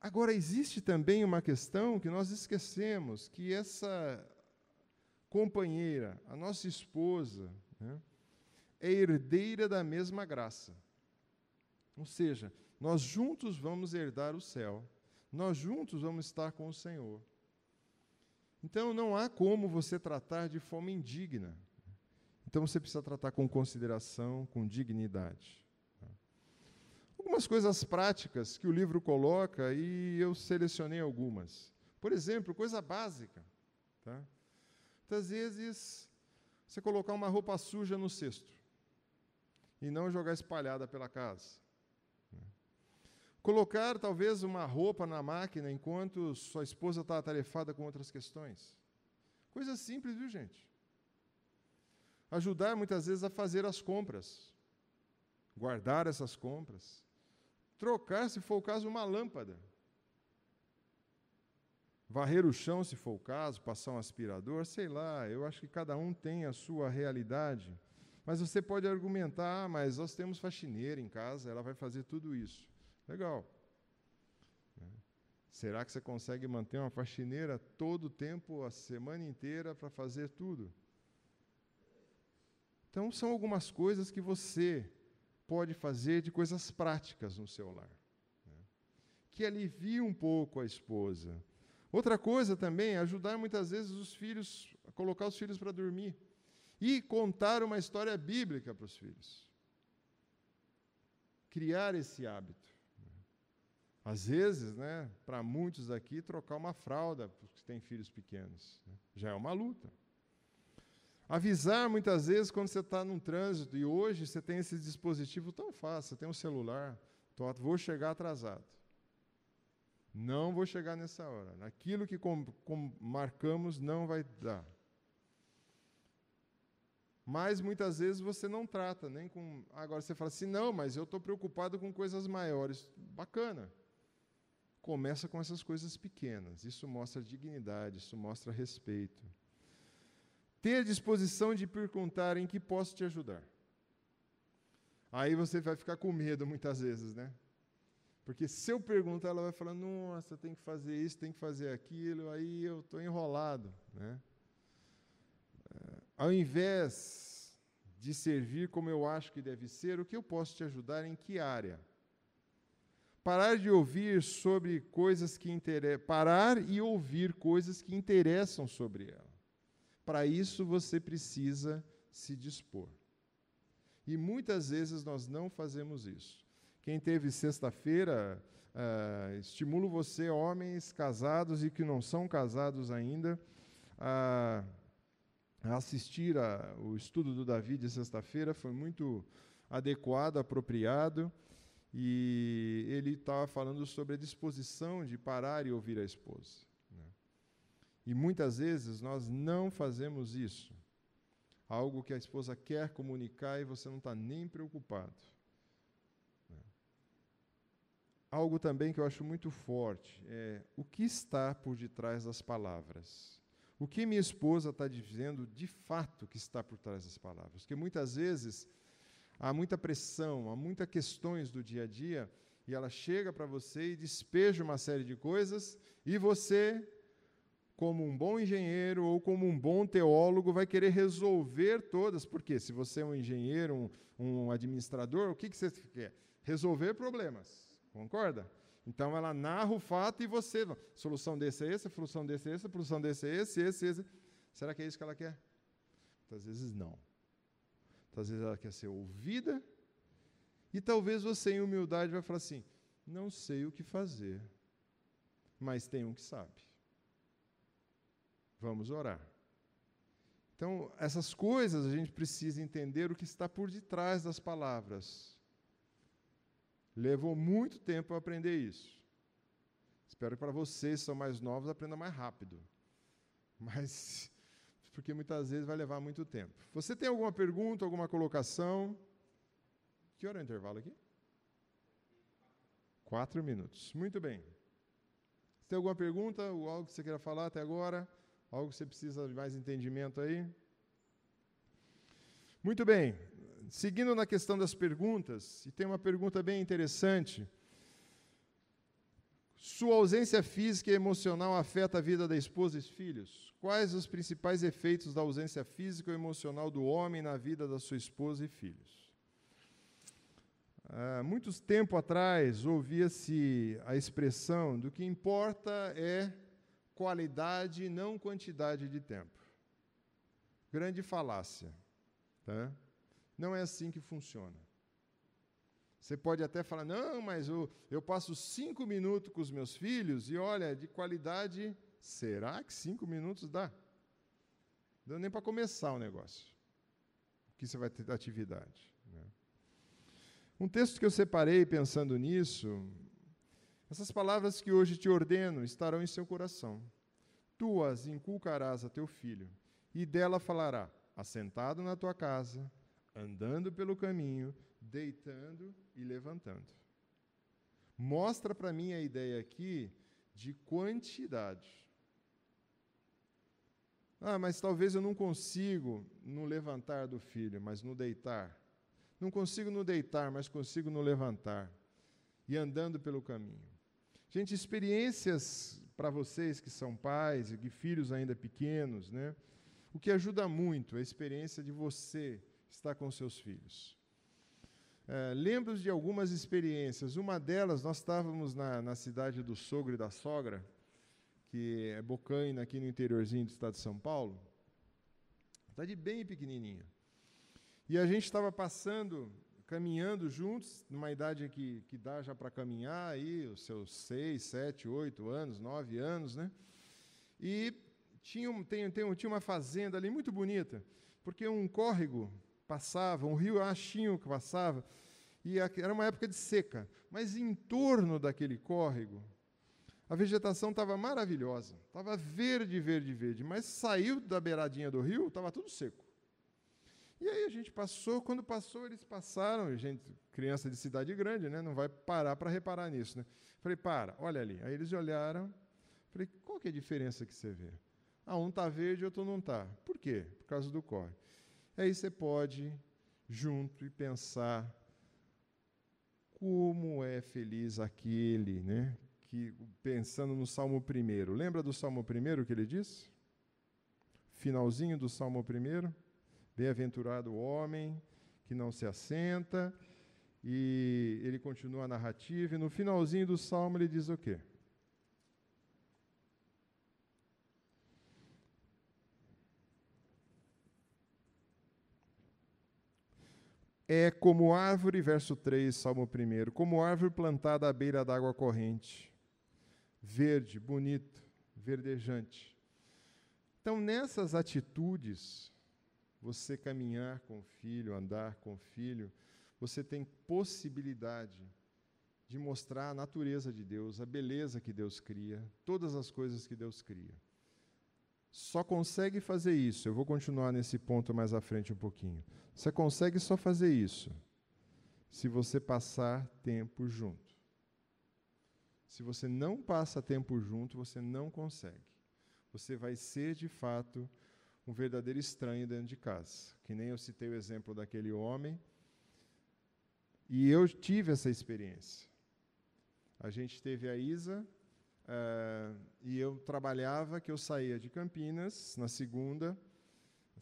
Agora, existe também uma questão que nós esquecemos, que essa companheira, a nossa esposa, né, é herdeira da mesma graça. Ou seja, nós juntos vamos herdar o céu, nós juntos vamos estar com o Senhor. Então, não há como você tratar de forma indigna. Então, você precisa tratar com consideração, com dignidade algumas coisas práticas que o livro coloca e eu selecionei algumas. Por exemplo, coisa básica. Tá? Muitas vezes, você colocar uma roupa suja no cesto e não jogar espalhada pela casa. Né? Colocar, talvez, uma roupa na máquina enquanto sua esposa está atarefada com outras questões. Coisa simples, viu, gente? Ajudar, muitas vezes, a fazer as compras. Guardar essas compras trocar, se for o caso, uma lâmpada. Varrer o chão, se for o caso, passar um aspirador, sei lá, eu acho que cada um tem a sua realidade. Mas você pode argumentar, ah, mas nós temos faxineira em casa, ela vai fazer tudo isso. Legal. Será que você consegue manter uma faxineira todo o tempo, a semana inteira, para fazer tudo? Então, são algumas coisas que você pode fazer de coisas práticas no seu lar, né? que alivia um pouco a esposa. Outra coisa também é ajudar muitas vezes os filhos, a colocar os filhos para dormir e contar uma história bíblica para os filhos. Criar esse hábito. Né? Às vezes, né, para muitos aqui, trocar uma fralda, porque têm filhos pequenos, né? já é uma luta. Avisar muitas vezes quando você está num trânsito e hoje você tem esse dispositivo tão fácil, você tem um celular, vou chegar atrasado. Não vou chegar nessa hora. Aquilo que com, com marcamos não vai dar. Mas muitas vezes você não trata, nem com. Agora você fala assim, não, mas eu estou preocupado com coisas maiores. Bacana. Começa com essas coisas pequenas. Isso mostra dignidade, isso mostra respeito ter disposição de perguntar em que posso te ajudar. Aí você vai ficar com medo muitas vezes, né? Porque se eu perguntar, ela vai falar: nossa, tem que fazer isso, tem que fazer aquilo, aí eu estou enrolado. Né? Ao invés de servir como eu acho que deve ser, o que eu posso te ajudar em que área? Parar de ouvir sobre coisas que interessam, parar e ouvir coisas que interessam sobre ela. Para isso você precisa se dispor. E muitas vezes nós não fazemos isso. Quem teve sexta-feira, uh, estimulo você, homens casados e que não são casados ainda, a, a assistir ao estudo do Davi de sexta-feira. Foi muito adequado, apropriado. E ele estava falando sobre a disposição de parar e ouvir a esposa. E muitas vezes nós não fazemos isso. Algo que a esposa quer comunicar e você não está nem preocupado. algo também que eu acho muito forte é o que está por detrás das palavras. O que minha esposa está dizendo de fato que está por trás das palavras. Porque muitas vezes há muita pressão, há muitas questões do dia a dia, e ela chega para você e despeja uma série de coisas, e você, como um bom engenheiro ou como um bom teólogo, vai querer resolver todas. Porque se você é um engenheiro, um, um administrador, o que, que você quer? Resolver problemas. Concorda? Então ela narra o fato e você, solução desse é essa, solução desse é essa, solução desse é esse, esse, esse. Será que é isso que ela quer? Muitas vezes não. Muitas vezes ela quer ser ouvida e talvez você em humildade vai falar assim: "Não sei o que fazer, mas tem um que sabe". Vamos orar. Então, essas coisas a gente precisa entender o que está por detrás das palavras. Levou muito tempo para aprender isso. Espero que para vocês que são mais novos aprenda mais rápido. Mas porque muitas vezes vai levar muito tempo. Você tem alguma pergunta, alguma colocação? Que hora é o intervalo aqui? Quatro minutos. Muito bem. Você tem alguma pergunta ou algo que você queira falar até agora? Algo que você precisa de mais entendimento aí? Muito bem seguindo na questão das perguntas, e tem uma pergunta bem interessante. Sua ausência física e emocional afeta a vida da esposa e filhos? Quais os principais efeitos da ausência física ou emocional do homem na vida da sua esposa e filhos? Há muitos tempo atrás ouvia-se a expressão do que importa é qualidade e não quantidade de tempo. Grande falácia. Tá? Não é assim que funciona. Você pode até falar, não, mas eu, eu passo cinco minutos com os meus filhos e olha, de qualidade, será que cinco minutos dá? Não deu nem para começar o negócio. Que você vai ter atividade. Né? Um texto que eu separei pensando nisso, essas palavras que hoje te ordeno estarão em seu coração. Tu as inculcarás a teu filho, e dela falará, assentado na tua casa, andando pelo caminho, deitando e levantando. Mostra para mim a ideia aqui de quantidade. Ah, mas talvez eu não consigo no levantar do filho, mas no deitar. Não consigo no deitar, mas consigo no levantar. E andando pelo caminho. Gente, experiências para vocês que são pais e que filhos ainda pequenos, né? O que ajuda muito é a experiência de você está com seus filhos. É, lembro de algumas experiências. Uma delas, nós estávamos na, na cidade do sogro e da sogra, que é Bocaina, aqui no interiorzinho do estado de São Paulo. Cidade bem pequenininha. E a gente estava passando, caminhando juntos, numa idade que, que dá já para caminhar, aí, os seus seis, sete, oito anos, nove anos, né? E tinha, tem, tem, tinha uma fazenda ali muito bonita, porque um córrego passava, um rio achinho que passava, e era uma época de seca, mas em torno daquele córrego, a vegetação estava maravilhosa, estava verde, verde, verde, mas saiu da beiradinha do rio, estava tudo seco. E aí a gente passou, quando passou, eles passaram, gente, criança de cidade grande, né, não vai parar para reparar nisso, né? Falei, para, olha ali. Aí eles olharam, falei, qual que é a diferença que você vê? Ah, um está verde, outro não está. Por quê? Por causa do córrego. Aí você pode, junto, e pensar como é feliz aquele, né? Que, pensando no Salmo 1. Lembra do Salmo 1 que ele diz? Finalzinho do Salmo 1. Bem-aventurado o homem que não se assenta. E ele continua a narrativa, e no finalzinho do salmo ele diz o quê? é como árvore, verso 3, Salmo 1, como árvore plantada à beira da água corrente, verde, bonito, verdejante. Então, nessas atitudes, você caminhar com o filho, andar com o filho, você tem possibilidade de mostrar a natureza de Deus, a beleza que Deus cria, todas as coisas que Deus cria. Só consegue fazer isso, eu vou continuar nesse ponto mais à frente um pouquinho. Você consegue só fazer isso se você passar tempo junto. Se você não passa tempo junto, você não consegue. Você vai ser, de fato, um verdadeiro estranho dentro de casa. Que nem eu citei o exemplo daquele homem. E eu tive essa experiência. A gente teve a Isa, uh, e eu trabalhava, que eu saía de Campinas na segunda,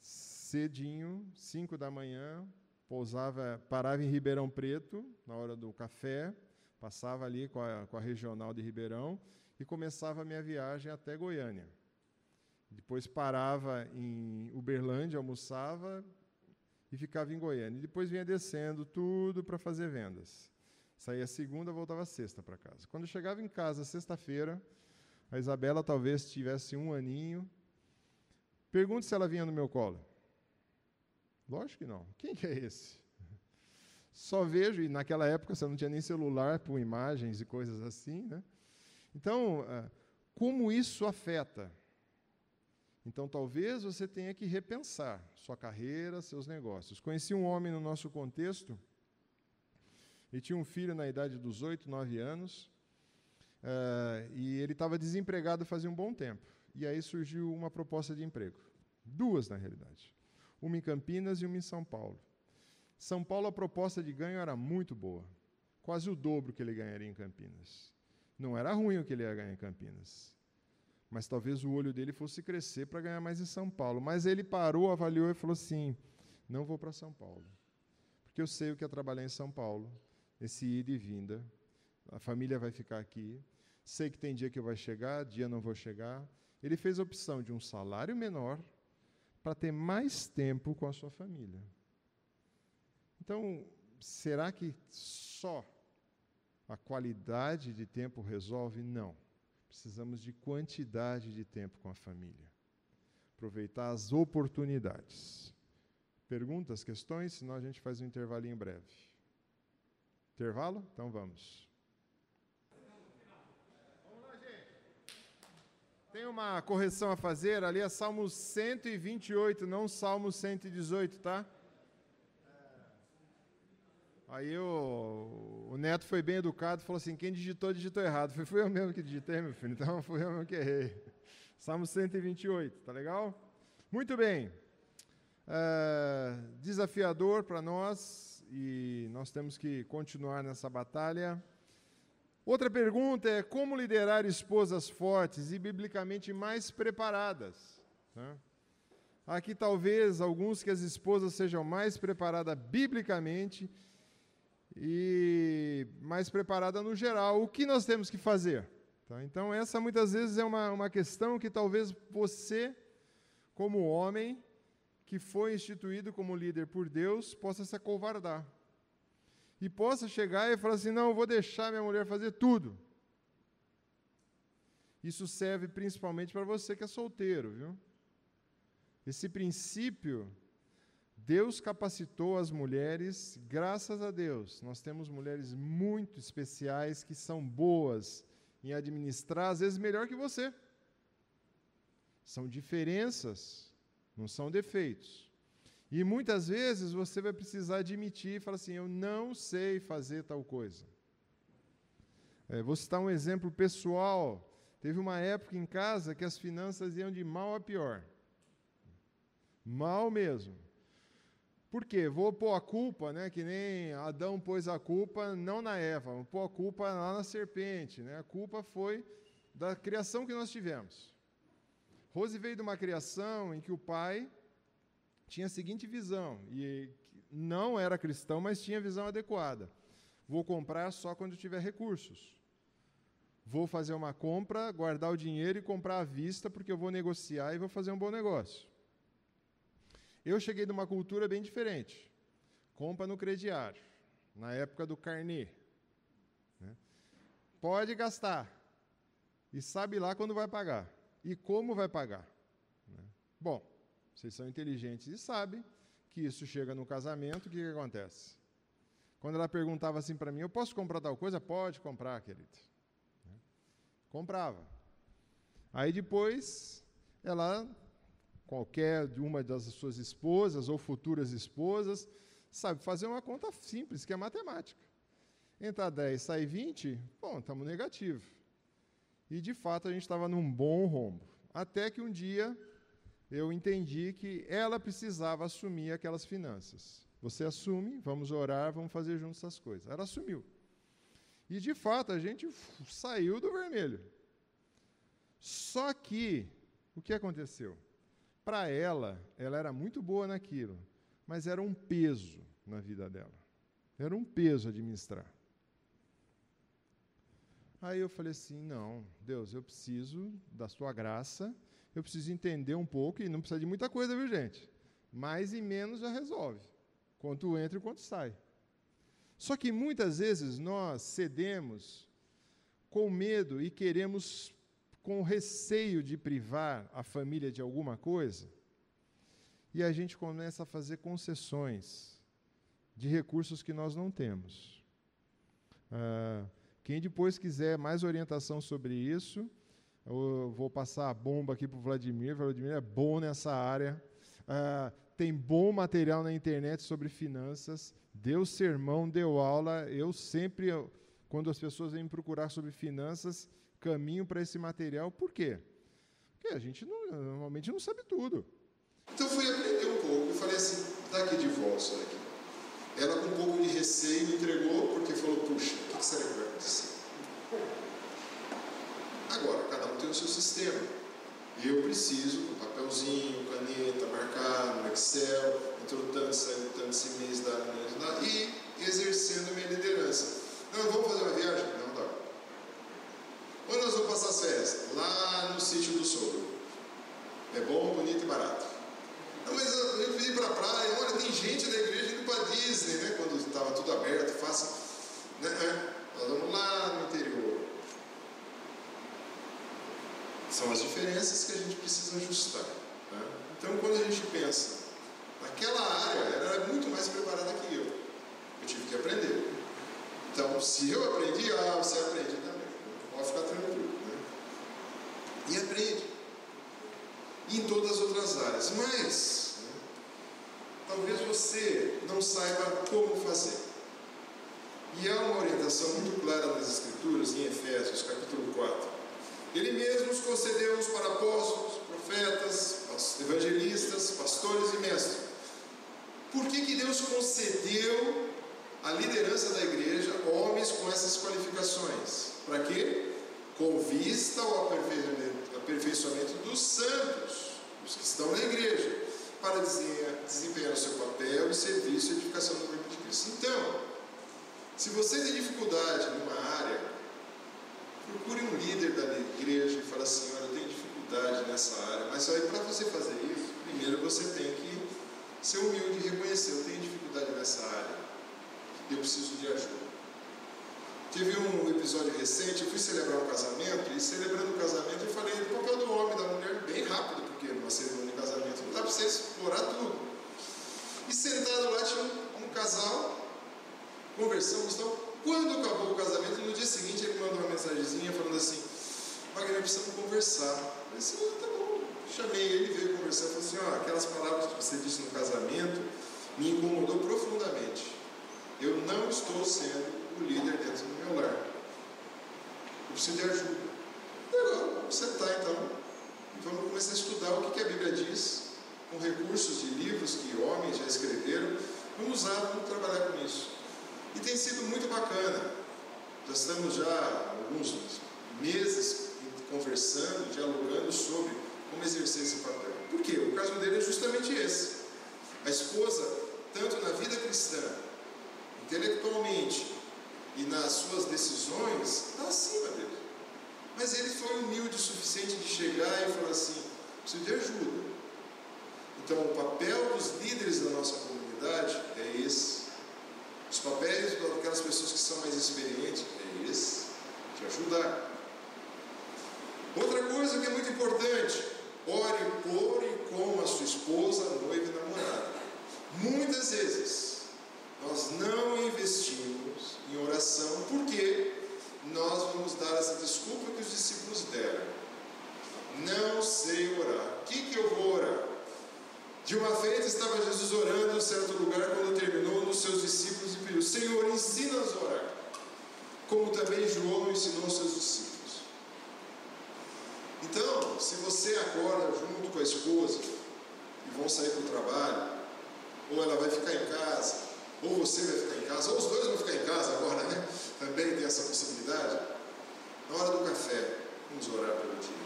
cedinho, 5 da manhã, pousava, parava em Ribeirão Preto, na hora do café, passava ali com a, com a regional de Ribeirão e começava a minha viagem até Goiânia. Depois parava em Uberlândia, almoçava e ficava em Goiânia. E depois vinha descendo tudo para fazer vendas. Saía segunda, voltava sexta para casa. Quando chegava em casa, sexta-feira, a Isabela talvez tivesse um aninho. Pergunte se ela vinha no meu colo. Lógico que não. Quem que é esse? Só vejo, e naquela época você não tinha nem celular com imagens e coisas assim, né? Então, ah, como isso afeta? Então, talvez você tenha que repensar sua carreira, seus negócios. Conheci um homem no nosso contexto, ele tinha um filho na idade dos oito, nove anos, uh, e ele estava desempregado fazia um bom tempo. E aí surgiu uma proposta de emprego. Duas, na realidade uma em Campinas e uma em São Paulo. São Paulo, a proposta de ganho era muito boa, quase o dobro que ele ganharia em Campinas. Não era ruim o que ele ia ganhar em Campinas, mas talvez o olho dele fosse crescer para ganhar mais em São Paulo. Mas ele parou, avaliou e falou assim: não vou para São Paulo, porque eu sei o que é trabalhar em São Paulo, esse ida e vinda, a família vai ficar aqui, sei que tem dia que eu vou chegar, dia não vou chegar. Ele fez a opção de um salário menor para ter mais tempo com a sua família. Então, será que só a qualidade de tempo resolve? Não. Precisamos de quantidade de tempo com a família. Aproveitar as oportunidades. Perguntas, questões? Senão a gente faz um intervalinho breve. Intervalo? Então vamos. Tem uma correção a fazer, ali é Salmo 128, não Salmo 118, tá? Aí o, o Neto foi bem educado falou assim: quem digitou, digitou errado. Foi, fui eu mesmo que digitei, meu filho, então fui eu mesmo que errei. Salmo 128, tá legal? Muito bem. É, desafiador para nós e nós temos que continuar nessa batalha. Outra pergunta é como liderar esposas fortes e biblicamente mais preparadas. Né? Aqui talvez alguns que as esposas sejam mais preparadas biblicamente e mais preparadas no geral. O que nós temos que fazer? Tá? Então, essa muitas vezes é uma, uma questão que talvez você, como homem, que foi instituído como líder por Deus, possa se acovardar e possa chegar e falar assim: não, eu vou deixar minha mulher fazer tudo. Isso serve principalmente para você que é solteiro, viu? Esse princípio, Deus capacitou as mulheres, graças a Deus. Nós temos mulheres muito especiais que são boas em administrar, às vezes melhor que você. São diferenças, não são defeitos. E muitas vezes você vai precisar admitir e falar assim: eu não sei fazer tal coisa. É, vou citar um exemplo pessoal. Teve uma época em casa que as finanças iam de mal a pior. Mal mesmo. Por quê? Vou pôr a culpa, né, que nem Adão pôs a culpa não na Eva, vou pôr a culpa lá na serpente. Né? A culpa foi da criação que nós tivemos. Rose veio de uma criação em que o pai tinha a seguinte visão, e não era cristão, mas tinha a visão adequada. Vou comprar só quando tiver recursos. Vou fazer uma compra, guardar o dinheiro e comprar à vista, porque eu vou negociar e vou fazer um bom negócio. Eu cheguei de uma cultura bem diferente. Compra no crediário, na época do carnê. Né? Pode gastar. E sabe lá quando vai pagar. E como vai pagar. Né? Bom, vocês são inteligentes e sabem que isso chega no casamento, o que, que acontece? Quando ela perguntava assim para mim, eu posso comprar tal coisa? Pode comprar, querido. Comprava. Aí depois, ela, qualquer de uma das suas esposas ou futuras esposas, sabe fazer uma conta simples, que é matemática. Entrar 10, sai 20, bom, estamos negativo. E de fato a gente estava num bom rombo. Até que um dia eu entendi que ela precisava assumir aquelas finanças. Você assume, vamos orar, vamos fazer juntos essas coisas. Ela assumiu. E de fato a gente saiu do vermelho. Só que o que aconteceu? Para ela, ela era muito boa naquilo, mas era um peso na vida dela. Era um peso administrar. Aí eu falei assim: não, Deus, eu preciso da sua graça, eu preciso entender um pouco, e não precisa de muita coisa, viu, gente? Mais e menos já resolve. Quanto entra e quanto sai. Só que muitas vezes nós cedemos com medo e queremos, com receio de privar a família de alguma coisa, e a gente começa a fazer concessões de recursos que nós não temos. Ah, quem depois quiser mais orientação sobre isso, eu vou passar a bomba aqui para o Vladimir. Vladimir é bom nessa área. Ah, tem bom material na internet sobre finanças. Deu sermão, deu aula. Eu sempre, quando as pessoas vêm me procurar sobre finanças, caminho para esse material. Por quê? Porque a gente não, normalmente não sabe tudo. Então fui aprender um pouco e falei assim, dá aqui de volta aqui. Ela com um pouco de receio entregou porque falou, puxa, o que será que vai acontecer? Agora, cada um tem o seu sistema. Eu preciso, com papelzinho, caneta, marcar no Excel, entrou tanto, tanto esse mês, dá, dá, e exercendo minha liderança. Não, vamos fazer uma viagem? Onde nós vamos passar as férias? Lá no sítio do sogro. É bom, bonito e barato. Não, mas eu, eu ir para a praia, olha, tem gente da igreja indo para Disney, né? Quando estava tudo aberto, faça. Né? É, nós vamos lá no interior. São as diferenças que a gente precisa ajustar. Né? Então, quando a gente pensa, naquela área, ela era muito mais preparada que eu. Eu tive que aprender. Então, se eu aprendi, ah, você aprende. Pode ficar tranquilo. Né? E aprende. E em todas as outras áreas. Mas, né, talvez você não saiba como fazer. E há uma orientação muito clara nas Escrituras, em Efésios, capítulo 4 ele mesmo os concedeu para apóstolos, profetas, evangelistas, pastores e mestres. Por que, que Deus concedeu a liderança da igreja homens com essas qualificações? Para quê? Com vista ao aperfeiçoamento dos santos, os que estão na igreja, para desempenhar o seu papel e serviço e edificação do corpo de Cristo. Então, se você tem dificuldade numa área, Procure um líder da igreja e fale assim, olha, eu tenho dificuldade nessa área, mas aí para você fazer isso, primeiro você tem que ser humilde e reconhecer, eu tenho dificuldade nessa área, eu preciso de ajuda. Teve um episódio recente, eu fui celebrar um casamento, e celebrando o casamento eu falei do papel do homem e da mulher bem rápido, porque numa cerimônia de casamento não dá para você explorar tudo. E sentado lá tinha um, um casal, conversamos, então quando acabou o casamento, no dia seguinte ele mandou uma mensagenzinha falando assim: Wagner, precisamos conversar. Eu falei assim: ah, tá bom. Chamei ele, veio conversar. Falei assim: ó, aquelas palavras que você disse no casamento me incomodou profundamente. Eu não estou sendo o líder dentro do meu lar. Eu preciso de ajuda. Legal, vamos sentar então e vamos começar a estudar o que a Bíblia diz, com recursos de livros que homens já escreveram. Vamos usar, vamos trabalhar com isso. E tem sido muito bacana. Já estamos já alguns meses conversando, dialogando sobre como exercer esse papel. Por quê? O caso dele é justamente esse. A esposa, tanto na vida cristã, intelectualmente e nas suas decisões, está acima dele. Mas ele foi humilde o suficiente de chegar e falar assim: preciso de ajuda. Então, o papel dos líderes da nossa comunidade é esse os papéis daquelas pessoas que são mais experientes é esse, te ajudar. Outra coisa que é muito importante, ore por e com a sua esposa, noiva e namorada. Muitas vezes nós não investimos em oração porque nós vamos dar essa desculpa que os discípulos deram. Não sei orar. O que, que eu vou orar? De uma feita estava Jesus orando em certo lugar quando terminou nos seus discípulos e pediu: Senhor, ensina-nos a orar, como também João ensinou aos seus discípulos. se você acorda junto com a esposa e vão sair para o trabalho, ou ela vai ficar em casa, ou você vai ficar em casa, ou os dois vão ficar em casa agora, né? Também tem essa possibilidade. Na hora do café, vamos orar pelo dia.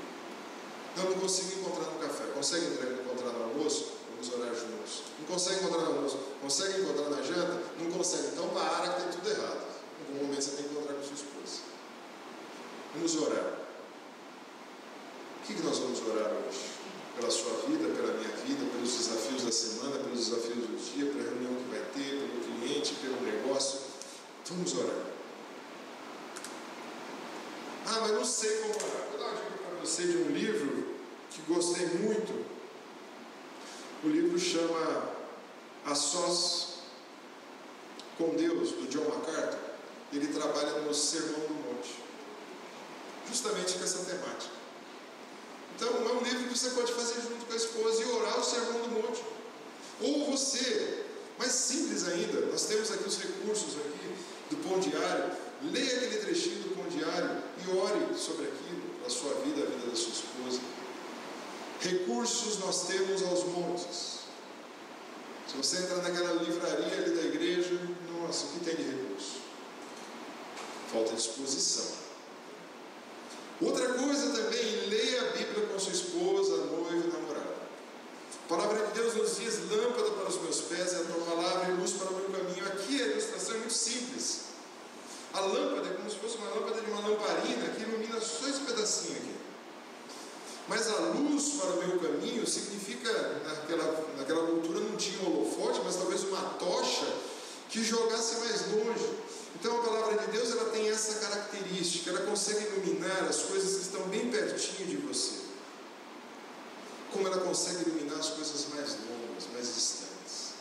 Não, não consigo encontrar no café. Consegue encontrar no almoço? Vamos orar juntos. Não consegue encontrar no almoço? Consegue encontrar na janta? Não consegue. Então para que tem tudo errado. Em algum momento você tem que encontrar com sua esposa. Vamos orar. O que, nós vamos orar hoje? Pela sua vida, pela minha vida, pelos desafios da semana, pelos desafios do dia, pela reunião que vai ter, pelo cliente, pelo negócio. Vamos orar. Ah, mas não sei como orar. Vou dar uma dica para você de um livro que gostei muito. O livro chama A Sós com Deus, do John MacArthur. Ele trabalha no Sermão do Monte, justamente com essa temática. Então, é um livro que você pode fazer junto com a esposa e orar o Sermão do Monte. Ou você, mais simples ainda, nós temos aqui os recursos aqui do Pão Diário. Leia aquele trechinho do Pão Diário e ore sobre aquilo, a sua vida, a vida da sua esposa. Recursos nós temos aos montes. Se você entrar naquela livraria ali da igreja, nossa, o que tem de recurso? Falta disposição. Outra coisa também, leia a Bíblia com sua esposa, noiva, namorada. A palavra de Deus nos diz: lâmpada para os meus pés é a tua palavra e luz para o meu caminho. Aqui a ilustração é muito simples. A lâmpada é como se fosse uma lâmpada de uma lamparina que ilumina só esse pedacinho aqui. Mas a luz para o meu caminho significa, naquela, naquela cultura não tinha holofote, mas talvez uma tocha que jogasse mais longe. Então a palavra de Deus ela tem essa característica, ela consegue iluminar as coisas que estão bem pertinho de você. Como ela consegue iluminar as coisas mais longas, mais distantes.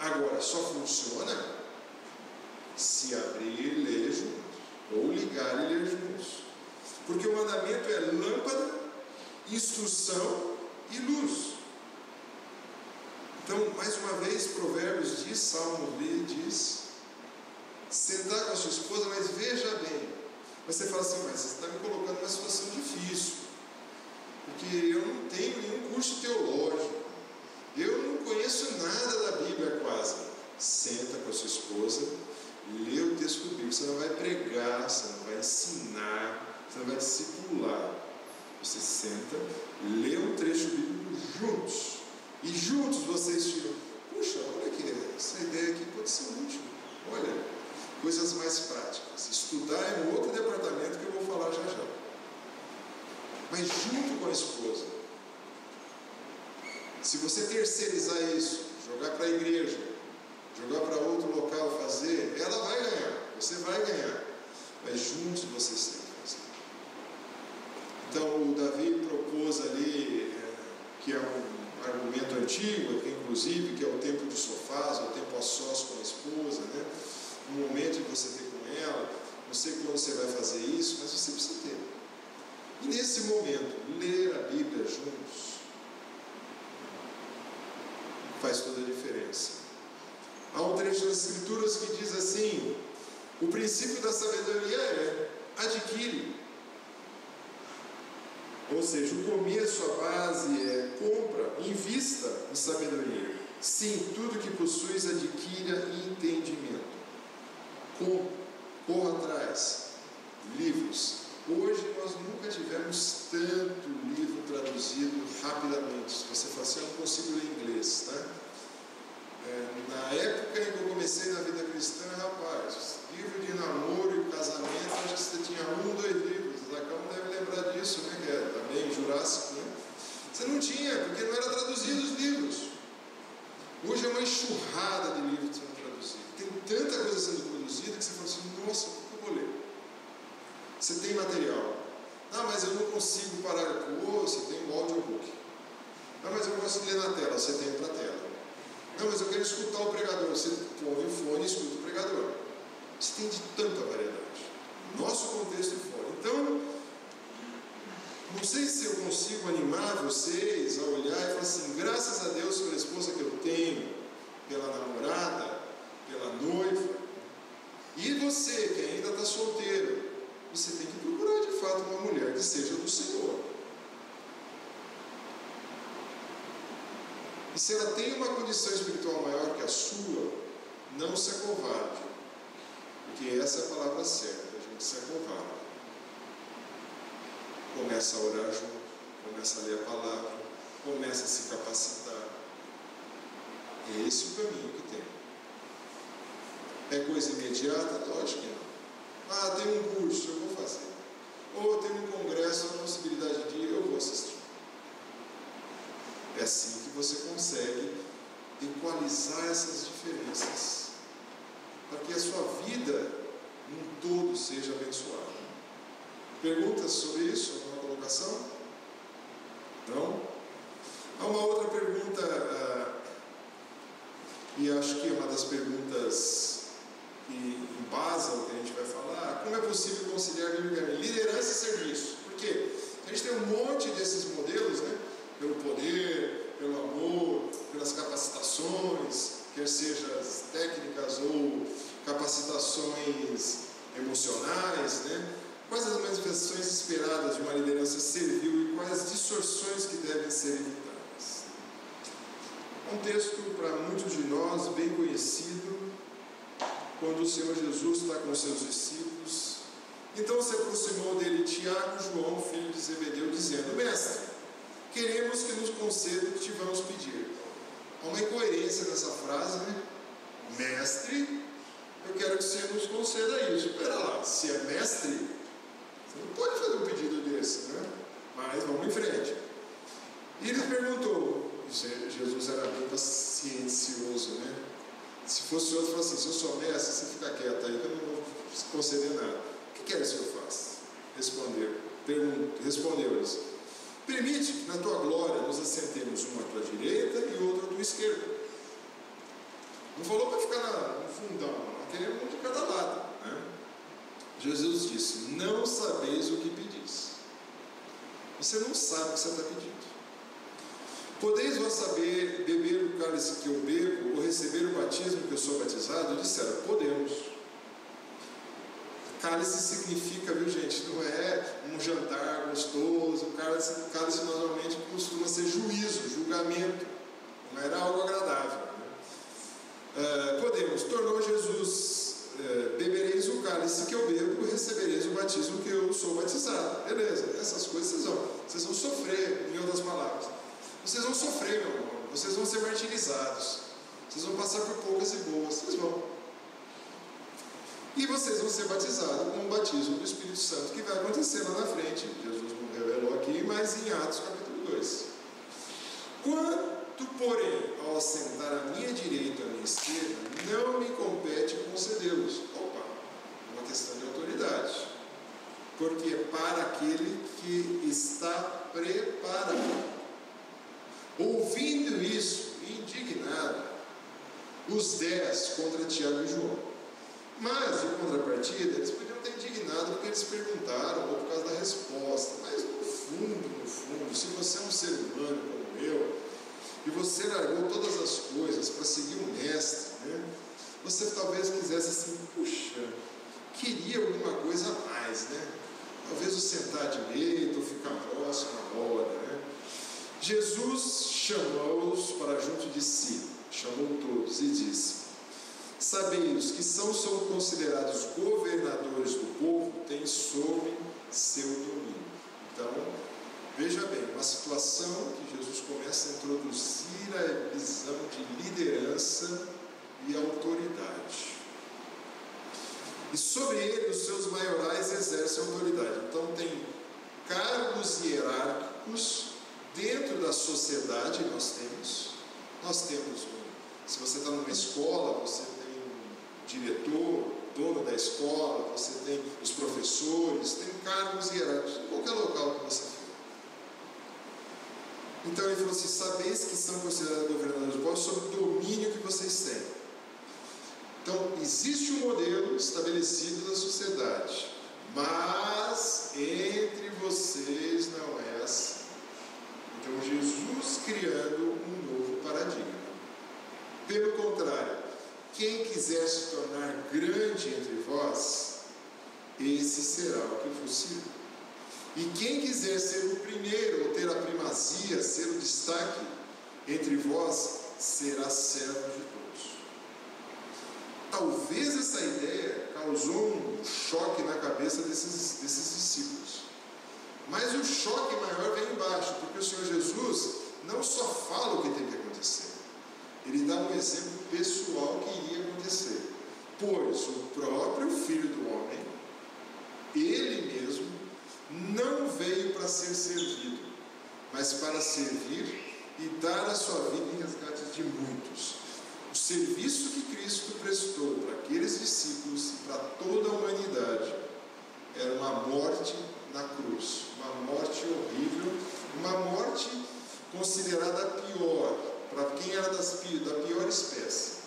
Agora, só funciona se abrir e ler juntos, ou ligar e ler juntos. Porque o mandamento é lâmpada, instrução e luz. Então, mais uma vez, Provérbios diz, Salmo diz, sentar com a sua esposa, mas veja bem. Você fala assim, mas você está me colocando numa situação difícil, porque eu não tenho nenhum curso teológico, eu não conheço nada da Bíblia quase. Senta com a sua esposa, lê o texto bíblico, você não vai pregar, você não vai ensinar, você não vai discipular. Você senta, lê um trecho bíblico juntos. E juntos vocês tiram, puxa, olha que essa ideia aqui pode ser útil. Olha, coisas mais práticas. Estudar é um outro departamento que eu vou falar já já. Mas junto com a esposa. Se você terceirizar isso, jogar para a igreja, jogar para outro local fazer, ela vai ganhar, você vai ganhar. Mas juntos vocês têm que fazer. Então o Davi propôs ali, é, que é um argumento antigo, inclusive, que é o tempo de sofás, o tempo a sós com a esposa, né? Um momento de você ter com ela, não sei quando você vai fazer isso, mas você precisa ter. E nesse momento, ler a Bíblia juntos faz toda a diferença. Há um trecho das Escrituras que diz assim: o princípio da sabedoria é adquire. Ou seja, o começo, a base é compra, invista em sabedoria. Sim, tudo que possuis adquira entendimento corra atrás. Livros. Hoje nós nunca tivemos tanto livro traduzido rapidamente. Se você fala assim, eu não consigo ler inglês, tá? É, na época em que eu comecei na vida cristã, rapaz, livro de namoro e casamento, acho que você tinha um, dois livros. Zacão deve lembrar disso, né? Que é também Jurássico, né? Você não tinha, porque não era traduzido os livros. Hoje é uma enxurrada de livros sendo traduzidos. Tem tanta coisa sendo produzida que você fala assim, nossa, o que eu vou ler? Você tem material. Ah, mas eu não consigo parar. Pô, você tem um audiobook. Ah, mas eu gosto de ler na tela. Você tem para tela. Não, mas eu quero escutar o pregador. Você põe o fone e escuta o pregador. Você tem de tanta variedade. Nosso contexto e fora. Então, não sei se eu consigo animar vocês a olhar e falar assim, graças a Deus pela esposa que eu tenho, pela namorada, pela noiva, e você que ainda está solteiro, você tem que procurar de fato uma mulher que seja do Senhor. E se ela tem uma condição espiritual maior que a sua, não se acovarde. Porque essa é a palavra certa, a gente se acovarde. Começa a orar junto, começa a ler a palavra, começa a se capacitar. É esse o caminho que tem. É coisa imediata? Lógico que não. Ah, tem um curso, eu vou fazer. Ou tem um congresso, a possibilidade de ir, eu vou assistir. É assim que você consegue equalizar essas diferenças, para que a sua vida um todo seja abençoada. Perguntas sobre isso? Alguma colocação? Não? Há uma outra pergunta, ah, e acho que é uma das perguntas que embasam o que a gente vai falar. Como é possível conciliar liderança e serviço? Por quê? A gente tem um monte desses modelos, né? pelo poder, pelo amor, pelas capacitações, quer sejam técnicas ou capacitações emocionais, né? Quais as manifestações esperadas de uma liderança servil e quais as distorções que devem ser evitadas? Um texto para muitos de nós bem conhecido, quando o Senhor Jesus está com seus discípulos. Então se aproximou dele Tiago, João, filho de Zebedeu, dizendo: Mestre, queremos que nos conceda o que te vamos pedir. Há uma incoerência nessa frase, né? Mestre, eu quero que você nos conceda isso. Espera lá, se é mestre, você não pode fazer um pedido desse, né? Mas vamos em frente. E ele perguntou, Jesus era bem paciencioso, né? Se fosse outro, falasse assim, se eu sou mestre, você fica quieto aí eu não vou conceder nada. O que queres que eu faça? Respondeu. Respondeu-lhes Permite que na tua glória nos assentemos uma à tua direita e outra à tua esquerda. Não falou para ficar no fundão, não queremos um de cada lado. Né? Jesus disse: Não sabeis o que pedis. Você não sabe o que você está pedindo. Podeis vós saber beber o cálice que eu bebo ou receber o batismo que eu sou batizado? Disseram: Podemos. Cálice significa, viu gente, não é um jantar gostoso. Cálice, cálice normalmente costuma ser juízo, julgamento. Não era algo agradável. Né? Uh, podemos, tornou Jesus, uh, bebereis o cálice que eu bebo, recebereis o batismo que eu sou batizado. Beleza, essas coisas vocês vão, vocês vão sofrer, em outras palavras. Vocês vão sofrer, meu irmão, vocês vão ser martirizados, vocês vão passar por poucas e boas, vocês vão. E vocês vão ser batizados com o batismo do Espírito Santo, que vai acontecer lá na frente. Jesus não revelou aqui, mas em Atos capítulo 2. Quanto, porém, ao assentar à minha direita e à minha esquerda, não me compete concedê-los. Opa, uma questão de autoridade. Porque é para aquele que está preparado. Ouvindo isso, indignado, os dez contra Tiago e João mas, em contrapartida, eles podiam ter indignado porque eles perguntaram ou por causa da resposta. Mas, no fundo, no fundo, se você é um ser humano como eu, e você largou todas as coisas para seguir um mestre, né? você talvez quisesse assim, puxa, queria alguma coisa a mais, né? Talvez o sentar direito ou ficar próximo à hora, né? Jesus chamou-os para junto de si, chamou todos e disse: Sabei, os que são, são considerados governadores do povo têm sob seu domínio. Então, veja bem, uma situação que Jesus começa a introduzir a visão de liderança e autoridade. E sobre ele, os seus maiorais exercem autoridade. Então, tem cargos hierárquicos dentro da sociedade, nós temos. Nós temos, se você está numa escola, você diretor, dono da escola, você tem os professores, tem cargos hierárquicos em qualquer local que você for. Então ele falou assim: sabeis que são considerados governadores do povo sobre o domínio que vocês têm. Então, existe um modelo estabelecido da sociedade, mas entre vocês não é. Então, Jesus criando um novo paradigma. Pelo contrário, quem quiser se tornar grande entre vós, esse será o que vos. E quem quiser ser o primeiro, ou ter a primazia, ser o destaque, entre vós será servo de todos. Talvez essa ideia causou um choque na cabeça desses, desses discípulos. Mas o choque maior vem embaixo, porque o Senhor Jesus não só fala o que tem que acontecer, ele dá um exemplo pessoal que iria acontecer. Pois o próprio Filho do Homem, ele mesmo, não veio para ser servido, mas para servir e dar a sua vida em resgate de muitos. O serviço que Cristo prestou para aqueles discípulos e para toda a humanidade era uma morte na cruz, uma morte horrível, uma morte considerada pior, para quem era das, da pior espécie.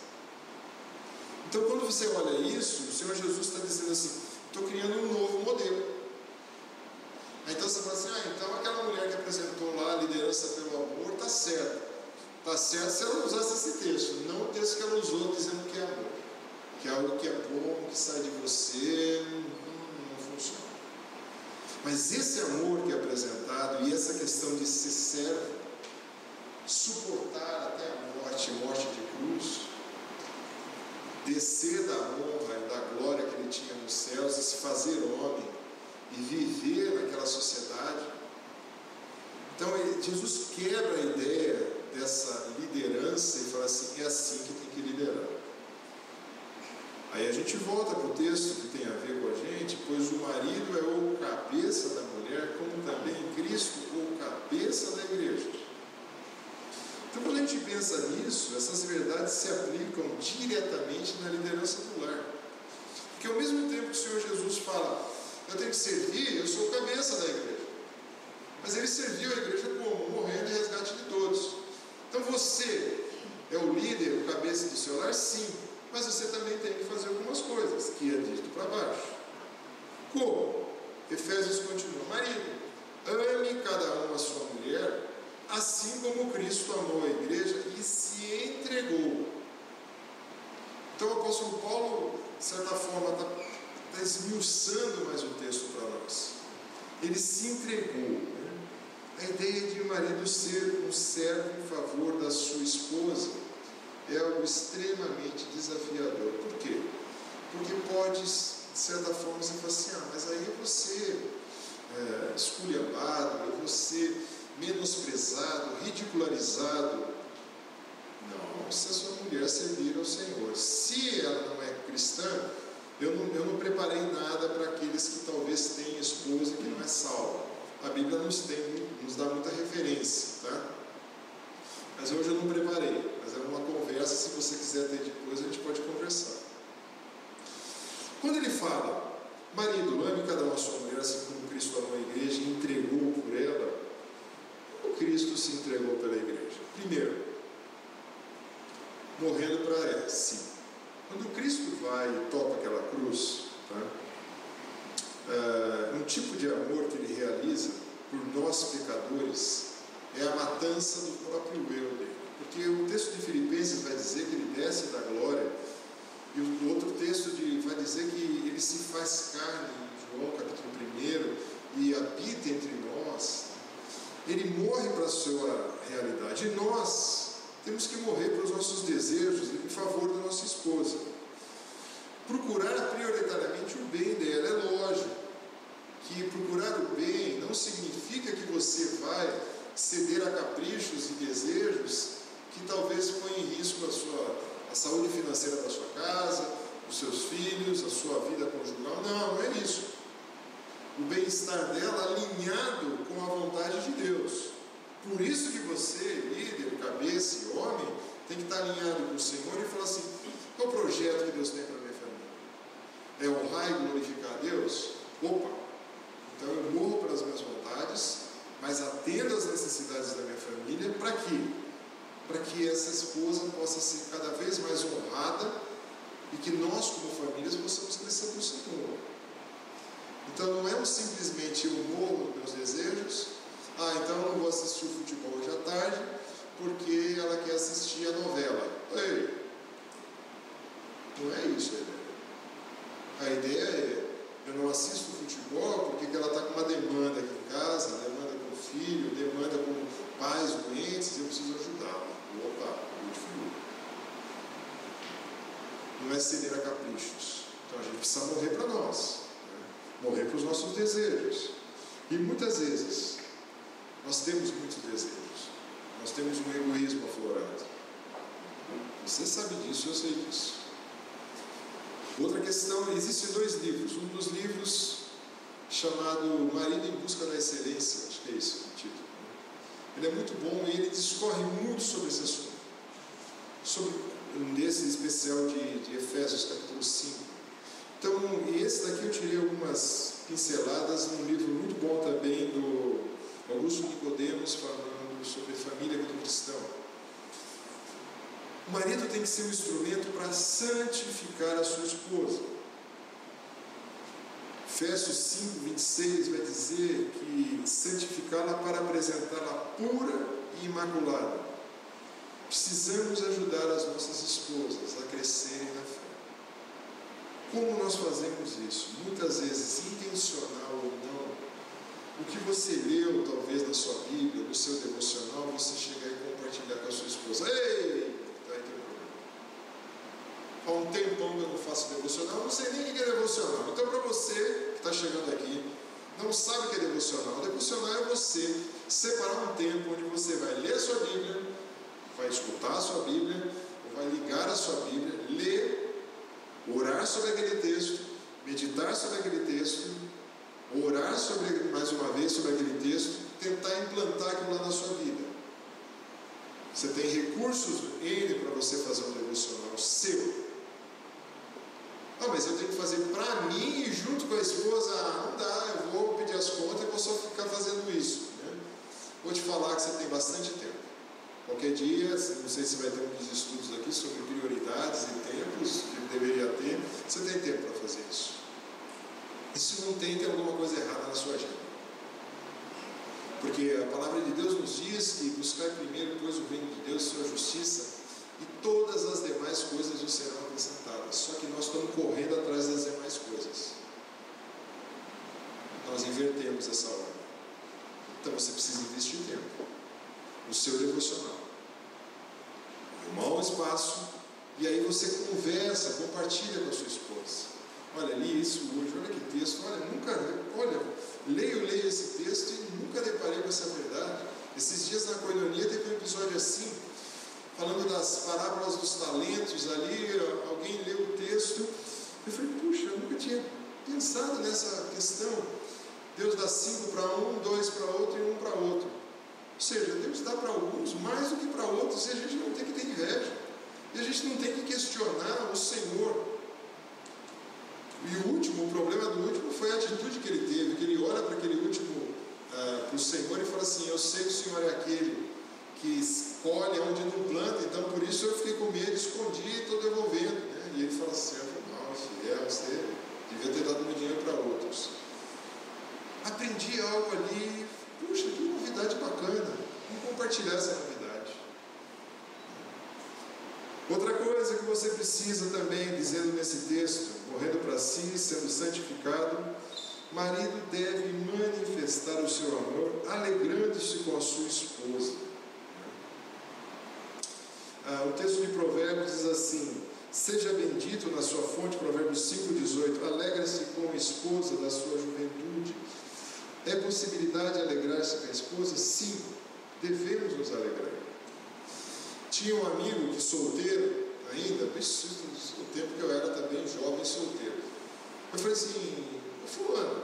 Então, quando você olha isso, o Senhor Jesus está dizendo assim: estou criando um novo modelo. Então você fala assim: ah, então aquela mulher que apresentou lá a liderança pelo amor está certo. Está certo se ela usasse esse texto, não o texto que ela usou dizendo que é amor. Que é algo que é bom, que sai de você. Mas esse amor que é apresentado e essa questão de ser servo, suportar até a morte, morte de cruz, descer da honra e da glória que ele tinha nos céus e se fazer homem e viver naquela sociedade. Então Jesus quebra a ideia dessa liderança e fala assim: é assim que tem que liderar. Aí a gente volta para o texto que tem a ver com a gente, pois o marido é o cabeça da mulher, como também Cristo o cabeça da igreja. Então, quando a gente pensa nisso, essas verdades se aplicam diretamente na liderança do lar. Porque ao mesmo tempo que o Senhor Jesus fala, eu tenho que servir, eu sou o cabeça da igreja. Mas ele serviu a igreja como? Morrendo em resgate de todos. Então você é o líder, o cabeça do seu lar, sim. Mas você também tem que fazer algumas coisas, que é dito para baixo. Como? Efésios continua, marido, ame cada um a sua mulher, assim como Cristo amou a igreja e se entregou. Então o apóstolo Paulo, de certa forma, está tá esmiuçando mais o texto para nós. Ele se entregou. Né? A ideia de o marido ser um servo em favor da sua esposa é algo extremamente desafiador. Por quê? Porque pode, de certa forma, você assim, ah, mas aí ser é, esculhambado, ser menosprezado, ridicularizado. Não, se a sua mulher servir ao Senhor. Se ela não é cristã, eu não, eu não preparei nada para aqueles que talvez tenham esposa que não é salva. A Bíblia nos, tem, nos dá muita referência, tá? Mas hoje eu não preparei. Mas é uma conversa, se você quiser ter depois, a gente pode conversar. Quando ele fala, marido, ame cada uma sua mulher, assim como Cristo amou a igreja e entregou por ela, como Cristo se entregou pela igreja? Primeiro, morrendo para ela, sim. Quando Cristo vai e toca aquela cruz, tá? uh, um tipo de amor que ele realiza por nós pecadores é a matança do próprio eu dele. Porque o texto de Filipenses vai dizer que ele desce da glória, e o outro texto de, vai dizer que ele se faz carne, em João capítulo 1, e habita entre nós. Ele morre para a sua realidade. E nós temos que morrer para os nossos desejos em favor da nossa esposa. Procurar prioritariamente o bem dela. É lógico que procurar o bem não significa que você vai ceder a caprichos e desejos que talvez ponham em risco a, sua, a saúde financeira da sua casa, os seus filhos, a sua vida conjugal. Não, não é isso. O bem-estar dela alinhado com a vontade de Deus. Por isso que você, líder, cabeça e homem, tem que estar alinhado com o Senhor e falar assim: qual o projeto que Deus tem para minha família? É honrar e glorificar a Deus? Opa! Então eu morro pelas minhas vontades, mas atendo às necessidades da minha família, para quê? Para que essa esposa possa ser cada vez mais honrada e que nós, como famílias, possamos crescer para o Senhor. Então não é um simplesmente eu morro meus desejos, ah, então eu não vou assistir o futebol hoje à tarde, porque ela quer assistir a novela. Ei, não é isso ideia. A ideia é, eu não assisto futebol porque ela está com uma demanda aqui em casa, demanda com o filho, demanda com pais doentes, eu preciso Opa, muito seguro. Não é ceder a caprichos. Então a gente precisa morrer para nós, né? morrer para os nossos desejos. E muitas vezes nós temos muitos desejos, nós temos um egoísmo aflorado. Você sabe disso, eu sei disso. Outra questão: existem dois livros. Um dos livros chamado Marido em Busca da Excelência, acho que é isso ele é muito bom e ele discorre muito sobre esse assunto. Sobre um desse especial de, de Efésios, capítulo 5. Então, esse daqui eu tirei algumas pinceladas num livro muito bom também do Augusto Nicodemos, falando sobre família do cristão. O marido tem que ser um instrumento para santificar a sua esposa. Efésios 5, 26 vai dizer que santificá-la para apresentá-la pura e imaculada. Precisamos ajudar as nossas esposas a crescerem na fé. Como nós fazemos isso? Muitas vezes, intencional ou não, o que você leu, talvez, na sua Bíblia, no seu devocional, você chegar e compartilhar com a sua esposa. Ei, tá aí tem problema. Há um tempão que eu não faço devocional, não sei nem o que é devocional. Então, para você está chegando aqui, não sabe o que é devocional. Devocional é você separar um tempo onde você vai ler a sua Bíblia, vai escutar a sua Bíblia, vai ligar a sua Bíblia, ler, orar sobre aquele texto, meditar sobre aquele texto, orar sobre, mais uma vez sobre aquele texto, tentar implantar aquilo lá na sua vida. Você tem recursos N para você fazer um devocional seu. Ah, mas eu tenho que fazer para mim e junto com a esposa. Ah, não dá, eu vou pedir as contas e vou só ficar fazendo isso. Né? Vou te falar que você tem bastante tempo. Qualquer dia, não sei se vai ter um dos estudos aqui sobre prioridades e tempos que deveria ter, você tem tempo para fazer isso. E se não tem, tem alguma coisa errada na sua agenda. Porque a palavra de Deus nos diz que buscar primeiro, depois o reino de Deus, sua justiça, e todas as demais coisas serão. Só que nós estamos correndo atrás das demais coisas. Nós invertemos essa ordem. Então você precisa investir tempo no seu devocional. Arrumar um espaço e aí você conversa, compartilha com a sua esposa. Olha, li isso hoje, olha que texto, olha, nunca, olha, leio, leio esse texto e nunca deparei com essa verdade. Esses dias na coinonia teve um episódio assim, falando das parábolas dos talentos ali, alguém leu o texto. Eu falei, puxa, eu nunca tinha pensado nessa questão. Deus dá cinco para um, dois para outro e um para outro. Ou seja, Deus dá para alguns mais do que para outros e a gente não tem que ter inveja. E a gente não tem que questionar o Senhor. E o último, o problema do último foi a atitude que ele teve, que ele olha para aquele último, uh, para o Senhor e fala assim, eu sei que o Senhor é aquele que colhe onde não planta, então por isso eu fiquei com medo, escondi e estou devolvendo. Né? E ele fala assim, mal, fiel, você devia ter dado meu dinheiro para outros. Aprendi algo ali, puxa, que novidade bacana, vamos compartilhar essa novidade. Outra coisa que você precisa também, dizendo nesse texto, morrendo para si, sendo santificado, marido deve manifestar o seu amor alegrando-se com a sua esposa. Ah, o texto de Provérbios diz assim: Seja bendito na sua fonte, Provérbios 5,18. Alegra-se com a esposa da sua juventude. É possibilidade de alegrar-se com a esposa? Sim, devemos nos alegrar. Tinha um amigo que solteiro, ainda, o tempo que eu era também jovem solteiro. Eu falei assim: Fulano,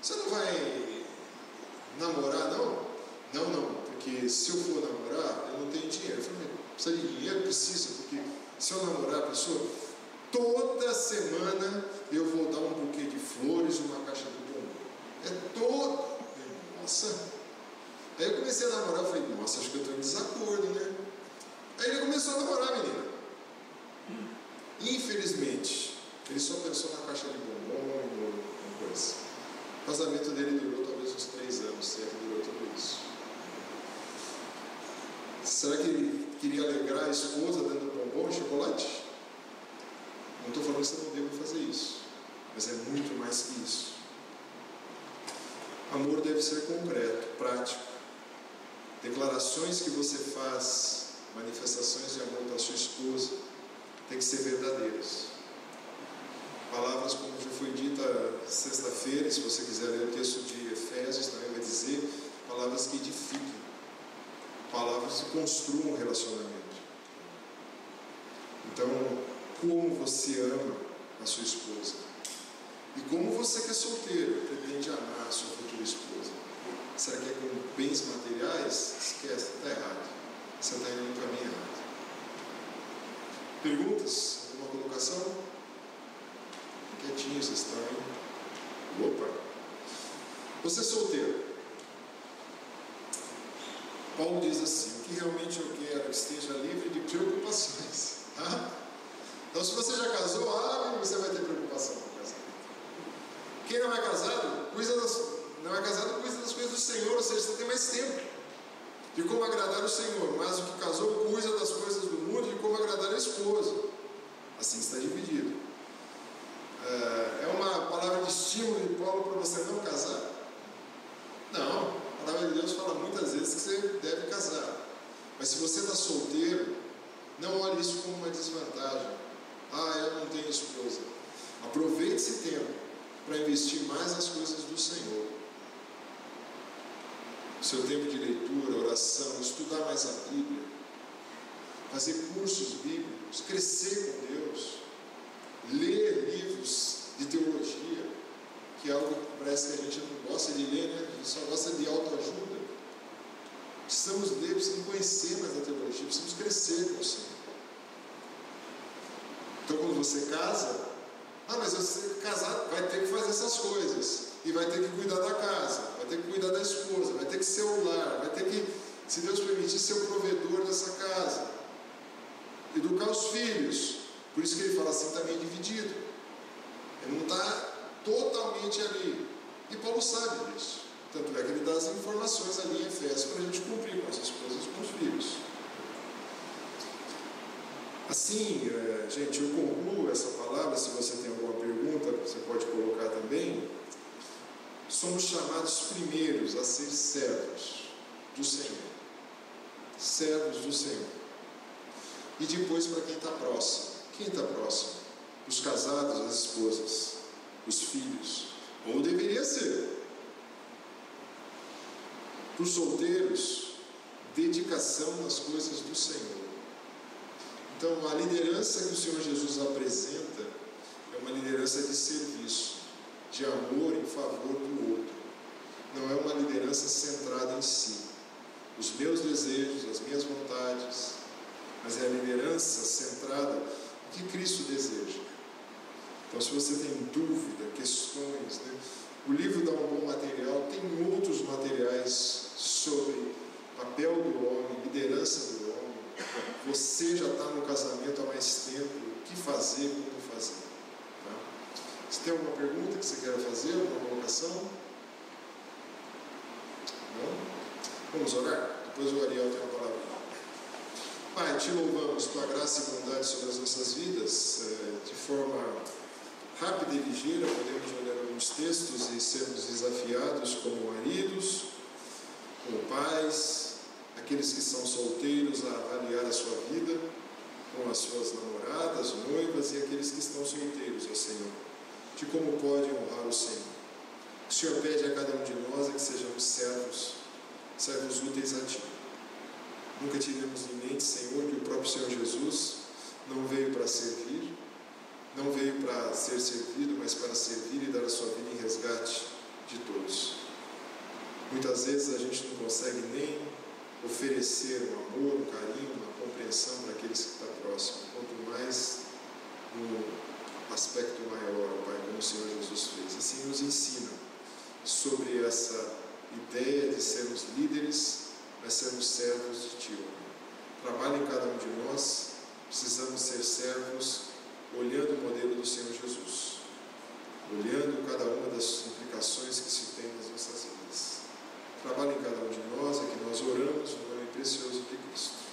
você não vai namorar, não? Não, não, porque se eu for namorar, eu não tenho dinheiro. Eu falei, Precisa de dinheiro? Precisa, porque se eu namorar a pessoa, toda semana eu vou dar um buquê de flores uma caixa de bombom. É todo. Nossa. Aí eu comecei a namorar, eu falei, nossa, acho que eu estou em desacordo, né? Aí ele começou a namorar menina. Infelizmente, ele só pensou na caixa de bombom e coisa. O casamento dele durou talvez uns três anos, que durou isso. Será que ele queria alegrar a esposa dando bombom e chocolate? Não estou falando que você não deve fazer isso, mas é muito mais que isso. Amor deve ser concreto, prático. Declarações que você faz, manifestações de amor para sua esposa, têm que ser verdadeiras. Palavras como já foi dita sexta-feira, se você quiser ler o texto de Efésios, também vai dizer, palavras que edifiquem, palavras construam um relacionamento. Então, como você ama a sua esposa? E como você que é solteiro pretende amar a sua futura esposa? Será que é com bens materiais? Esquece, está errado. Você está indo no caminho errado. Perguntas? Alguma colocação? Quietinhos estão, hein? Opa! Você é solteiro. Paulo diz assim: o que realmente eu quero que esteja livre de preocupações. Tá? Então, se você já casou, ah, você vai ter preocupação com o casamento. Quem não é casado, cuida das, não é casado, cuida das coisas do Senhor, ou seja, você tem mais tempo de como agradar o Senhor. Mas o que casou, cuida das coisas do mundo e de como agradar a esposa. Assim está dividido. É, é uma palavra de estímulo de Paulo para você não casar? Não. A palavra de Deus fala muitas vezes que você deve casar. Mas se você está solteiro, não olhe isso como uma desvantagem. Ah, eu não tenho esposa. Aproveite esse tempo para investir mais nas coisas do Senhor. Seu tempo de leitura, oração, estudar mais a Bíblia, fazer cursos bíblicos, crescer com Deus, ler livros de teologia, que é algo que parece que a gente não gosta de ler, né? A gente só gosta de autoajuda. Precisamos ler, precisamos conhecer mais a teologia, precisamos crescer com o Senhor. Então, quando você casa, ah, mas você casar vai ter que fazer essas coisas, e vai ter que cuidar da casa, vai ter que cuidar da esposa, vai ter que ser o lar, vai ter que, se Deus permitir, ser o provedor dessa casa, educar os filhos. Por isso que ele fala assim, também dividido. Ele não está totalmente ali. E Paulo sabe disso. Tanto é que ele dá as informações ali em Efésios para a gente cumprir com as esposas e com os filhos. Assim, é, gente, eu concluo essa palavra. Se você tem alguma pergunta, você pode colocar também. Somos chamados primeiros a ser servos do Senhor. Servos do Senhor. E depois para quem está próximo. Quem está próximo? Os casados, as esposas, os filhos. Ou deveria ser. Para os solteiros, dedicação nas coisas do Senhor. Então, a liderança que o Senhor Jesus apresenta é uma liderança de serviço, de amor em favor do outro. Não é uma liderança centrada em si, os meus desejos, as minhas vontades, mas é a liderança centrada no que Cristo deseja. Então, se você tem dúvida, questões, né? O livro dá um bom material, tem outros materiais sobre papel do homem, liderança do homem. Você já está no casamento há mais tempo, o que fazer, como fazer. Tá? Se tem alguma pergunta que você queira fazer, alguma colocação? Não? Vamos orar? Depois o Ariel tem uma palavra. Pai, te louvamos, tua graça e bondade sobre as nossas vidas, de forma rápida e ligeira, podemos olhar alguns textos e sermos desafiados como maridos, como pais, aqueles que são solteiros a avaliar a sua vida com as suas namoradas, noivas e aqueles que estão solteiros, ó Senhor, de como podem honrar o Senhor. O Senhor pede a cada um de nós é que sejamos servos, servos úteis a Ti. Nunca tivemos em mente, Senhor, que o próprio Senhor Jesus não veio para servir, não veio para ser servido, mas para servir e dar a sua vida em resgate de todos. Muitas vezes a gente não consegue nem oferecer um amor, um carinho, uma compreensão para aqueles que estão próximos, quanto mais no aspecto maior, Pai, como o Senhor Jesus fez. Assim nos ensina sobre essa ideia de sermos líderes, mas sermos servos de Ti. Trabalha em cada um de nós, precisamos ser servos olhando o modelo do Senhor Jesus, olhando cada uma das implicações que se tem nas nossas vidas. Trabalho em cada um de nós é que nós oramos no nome precioso de Cristo.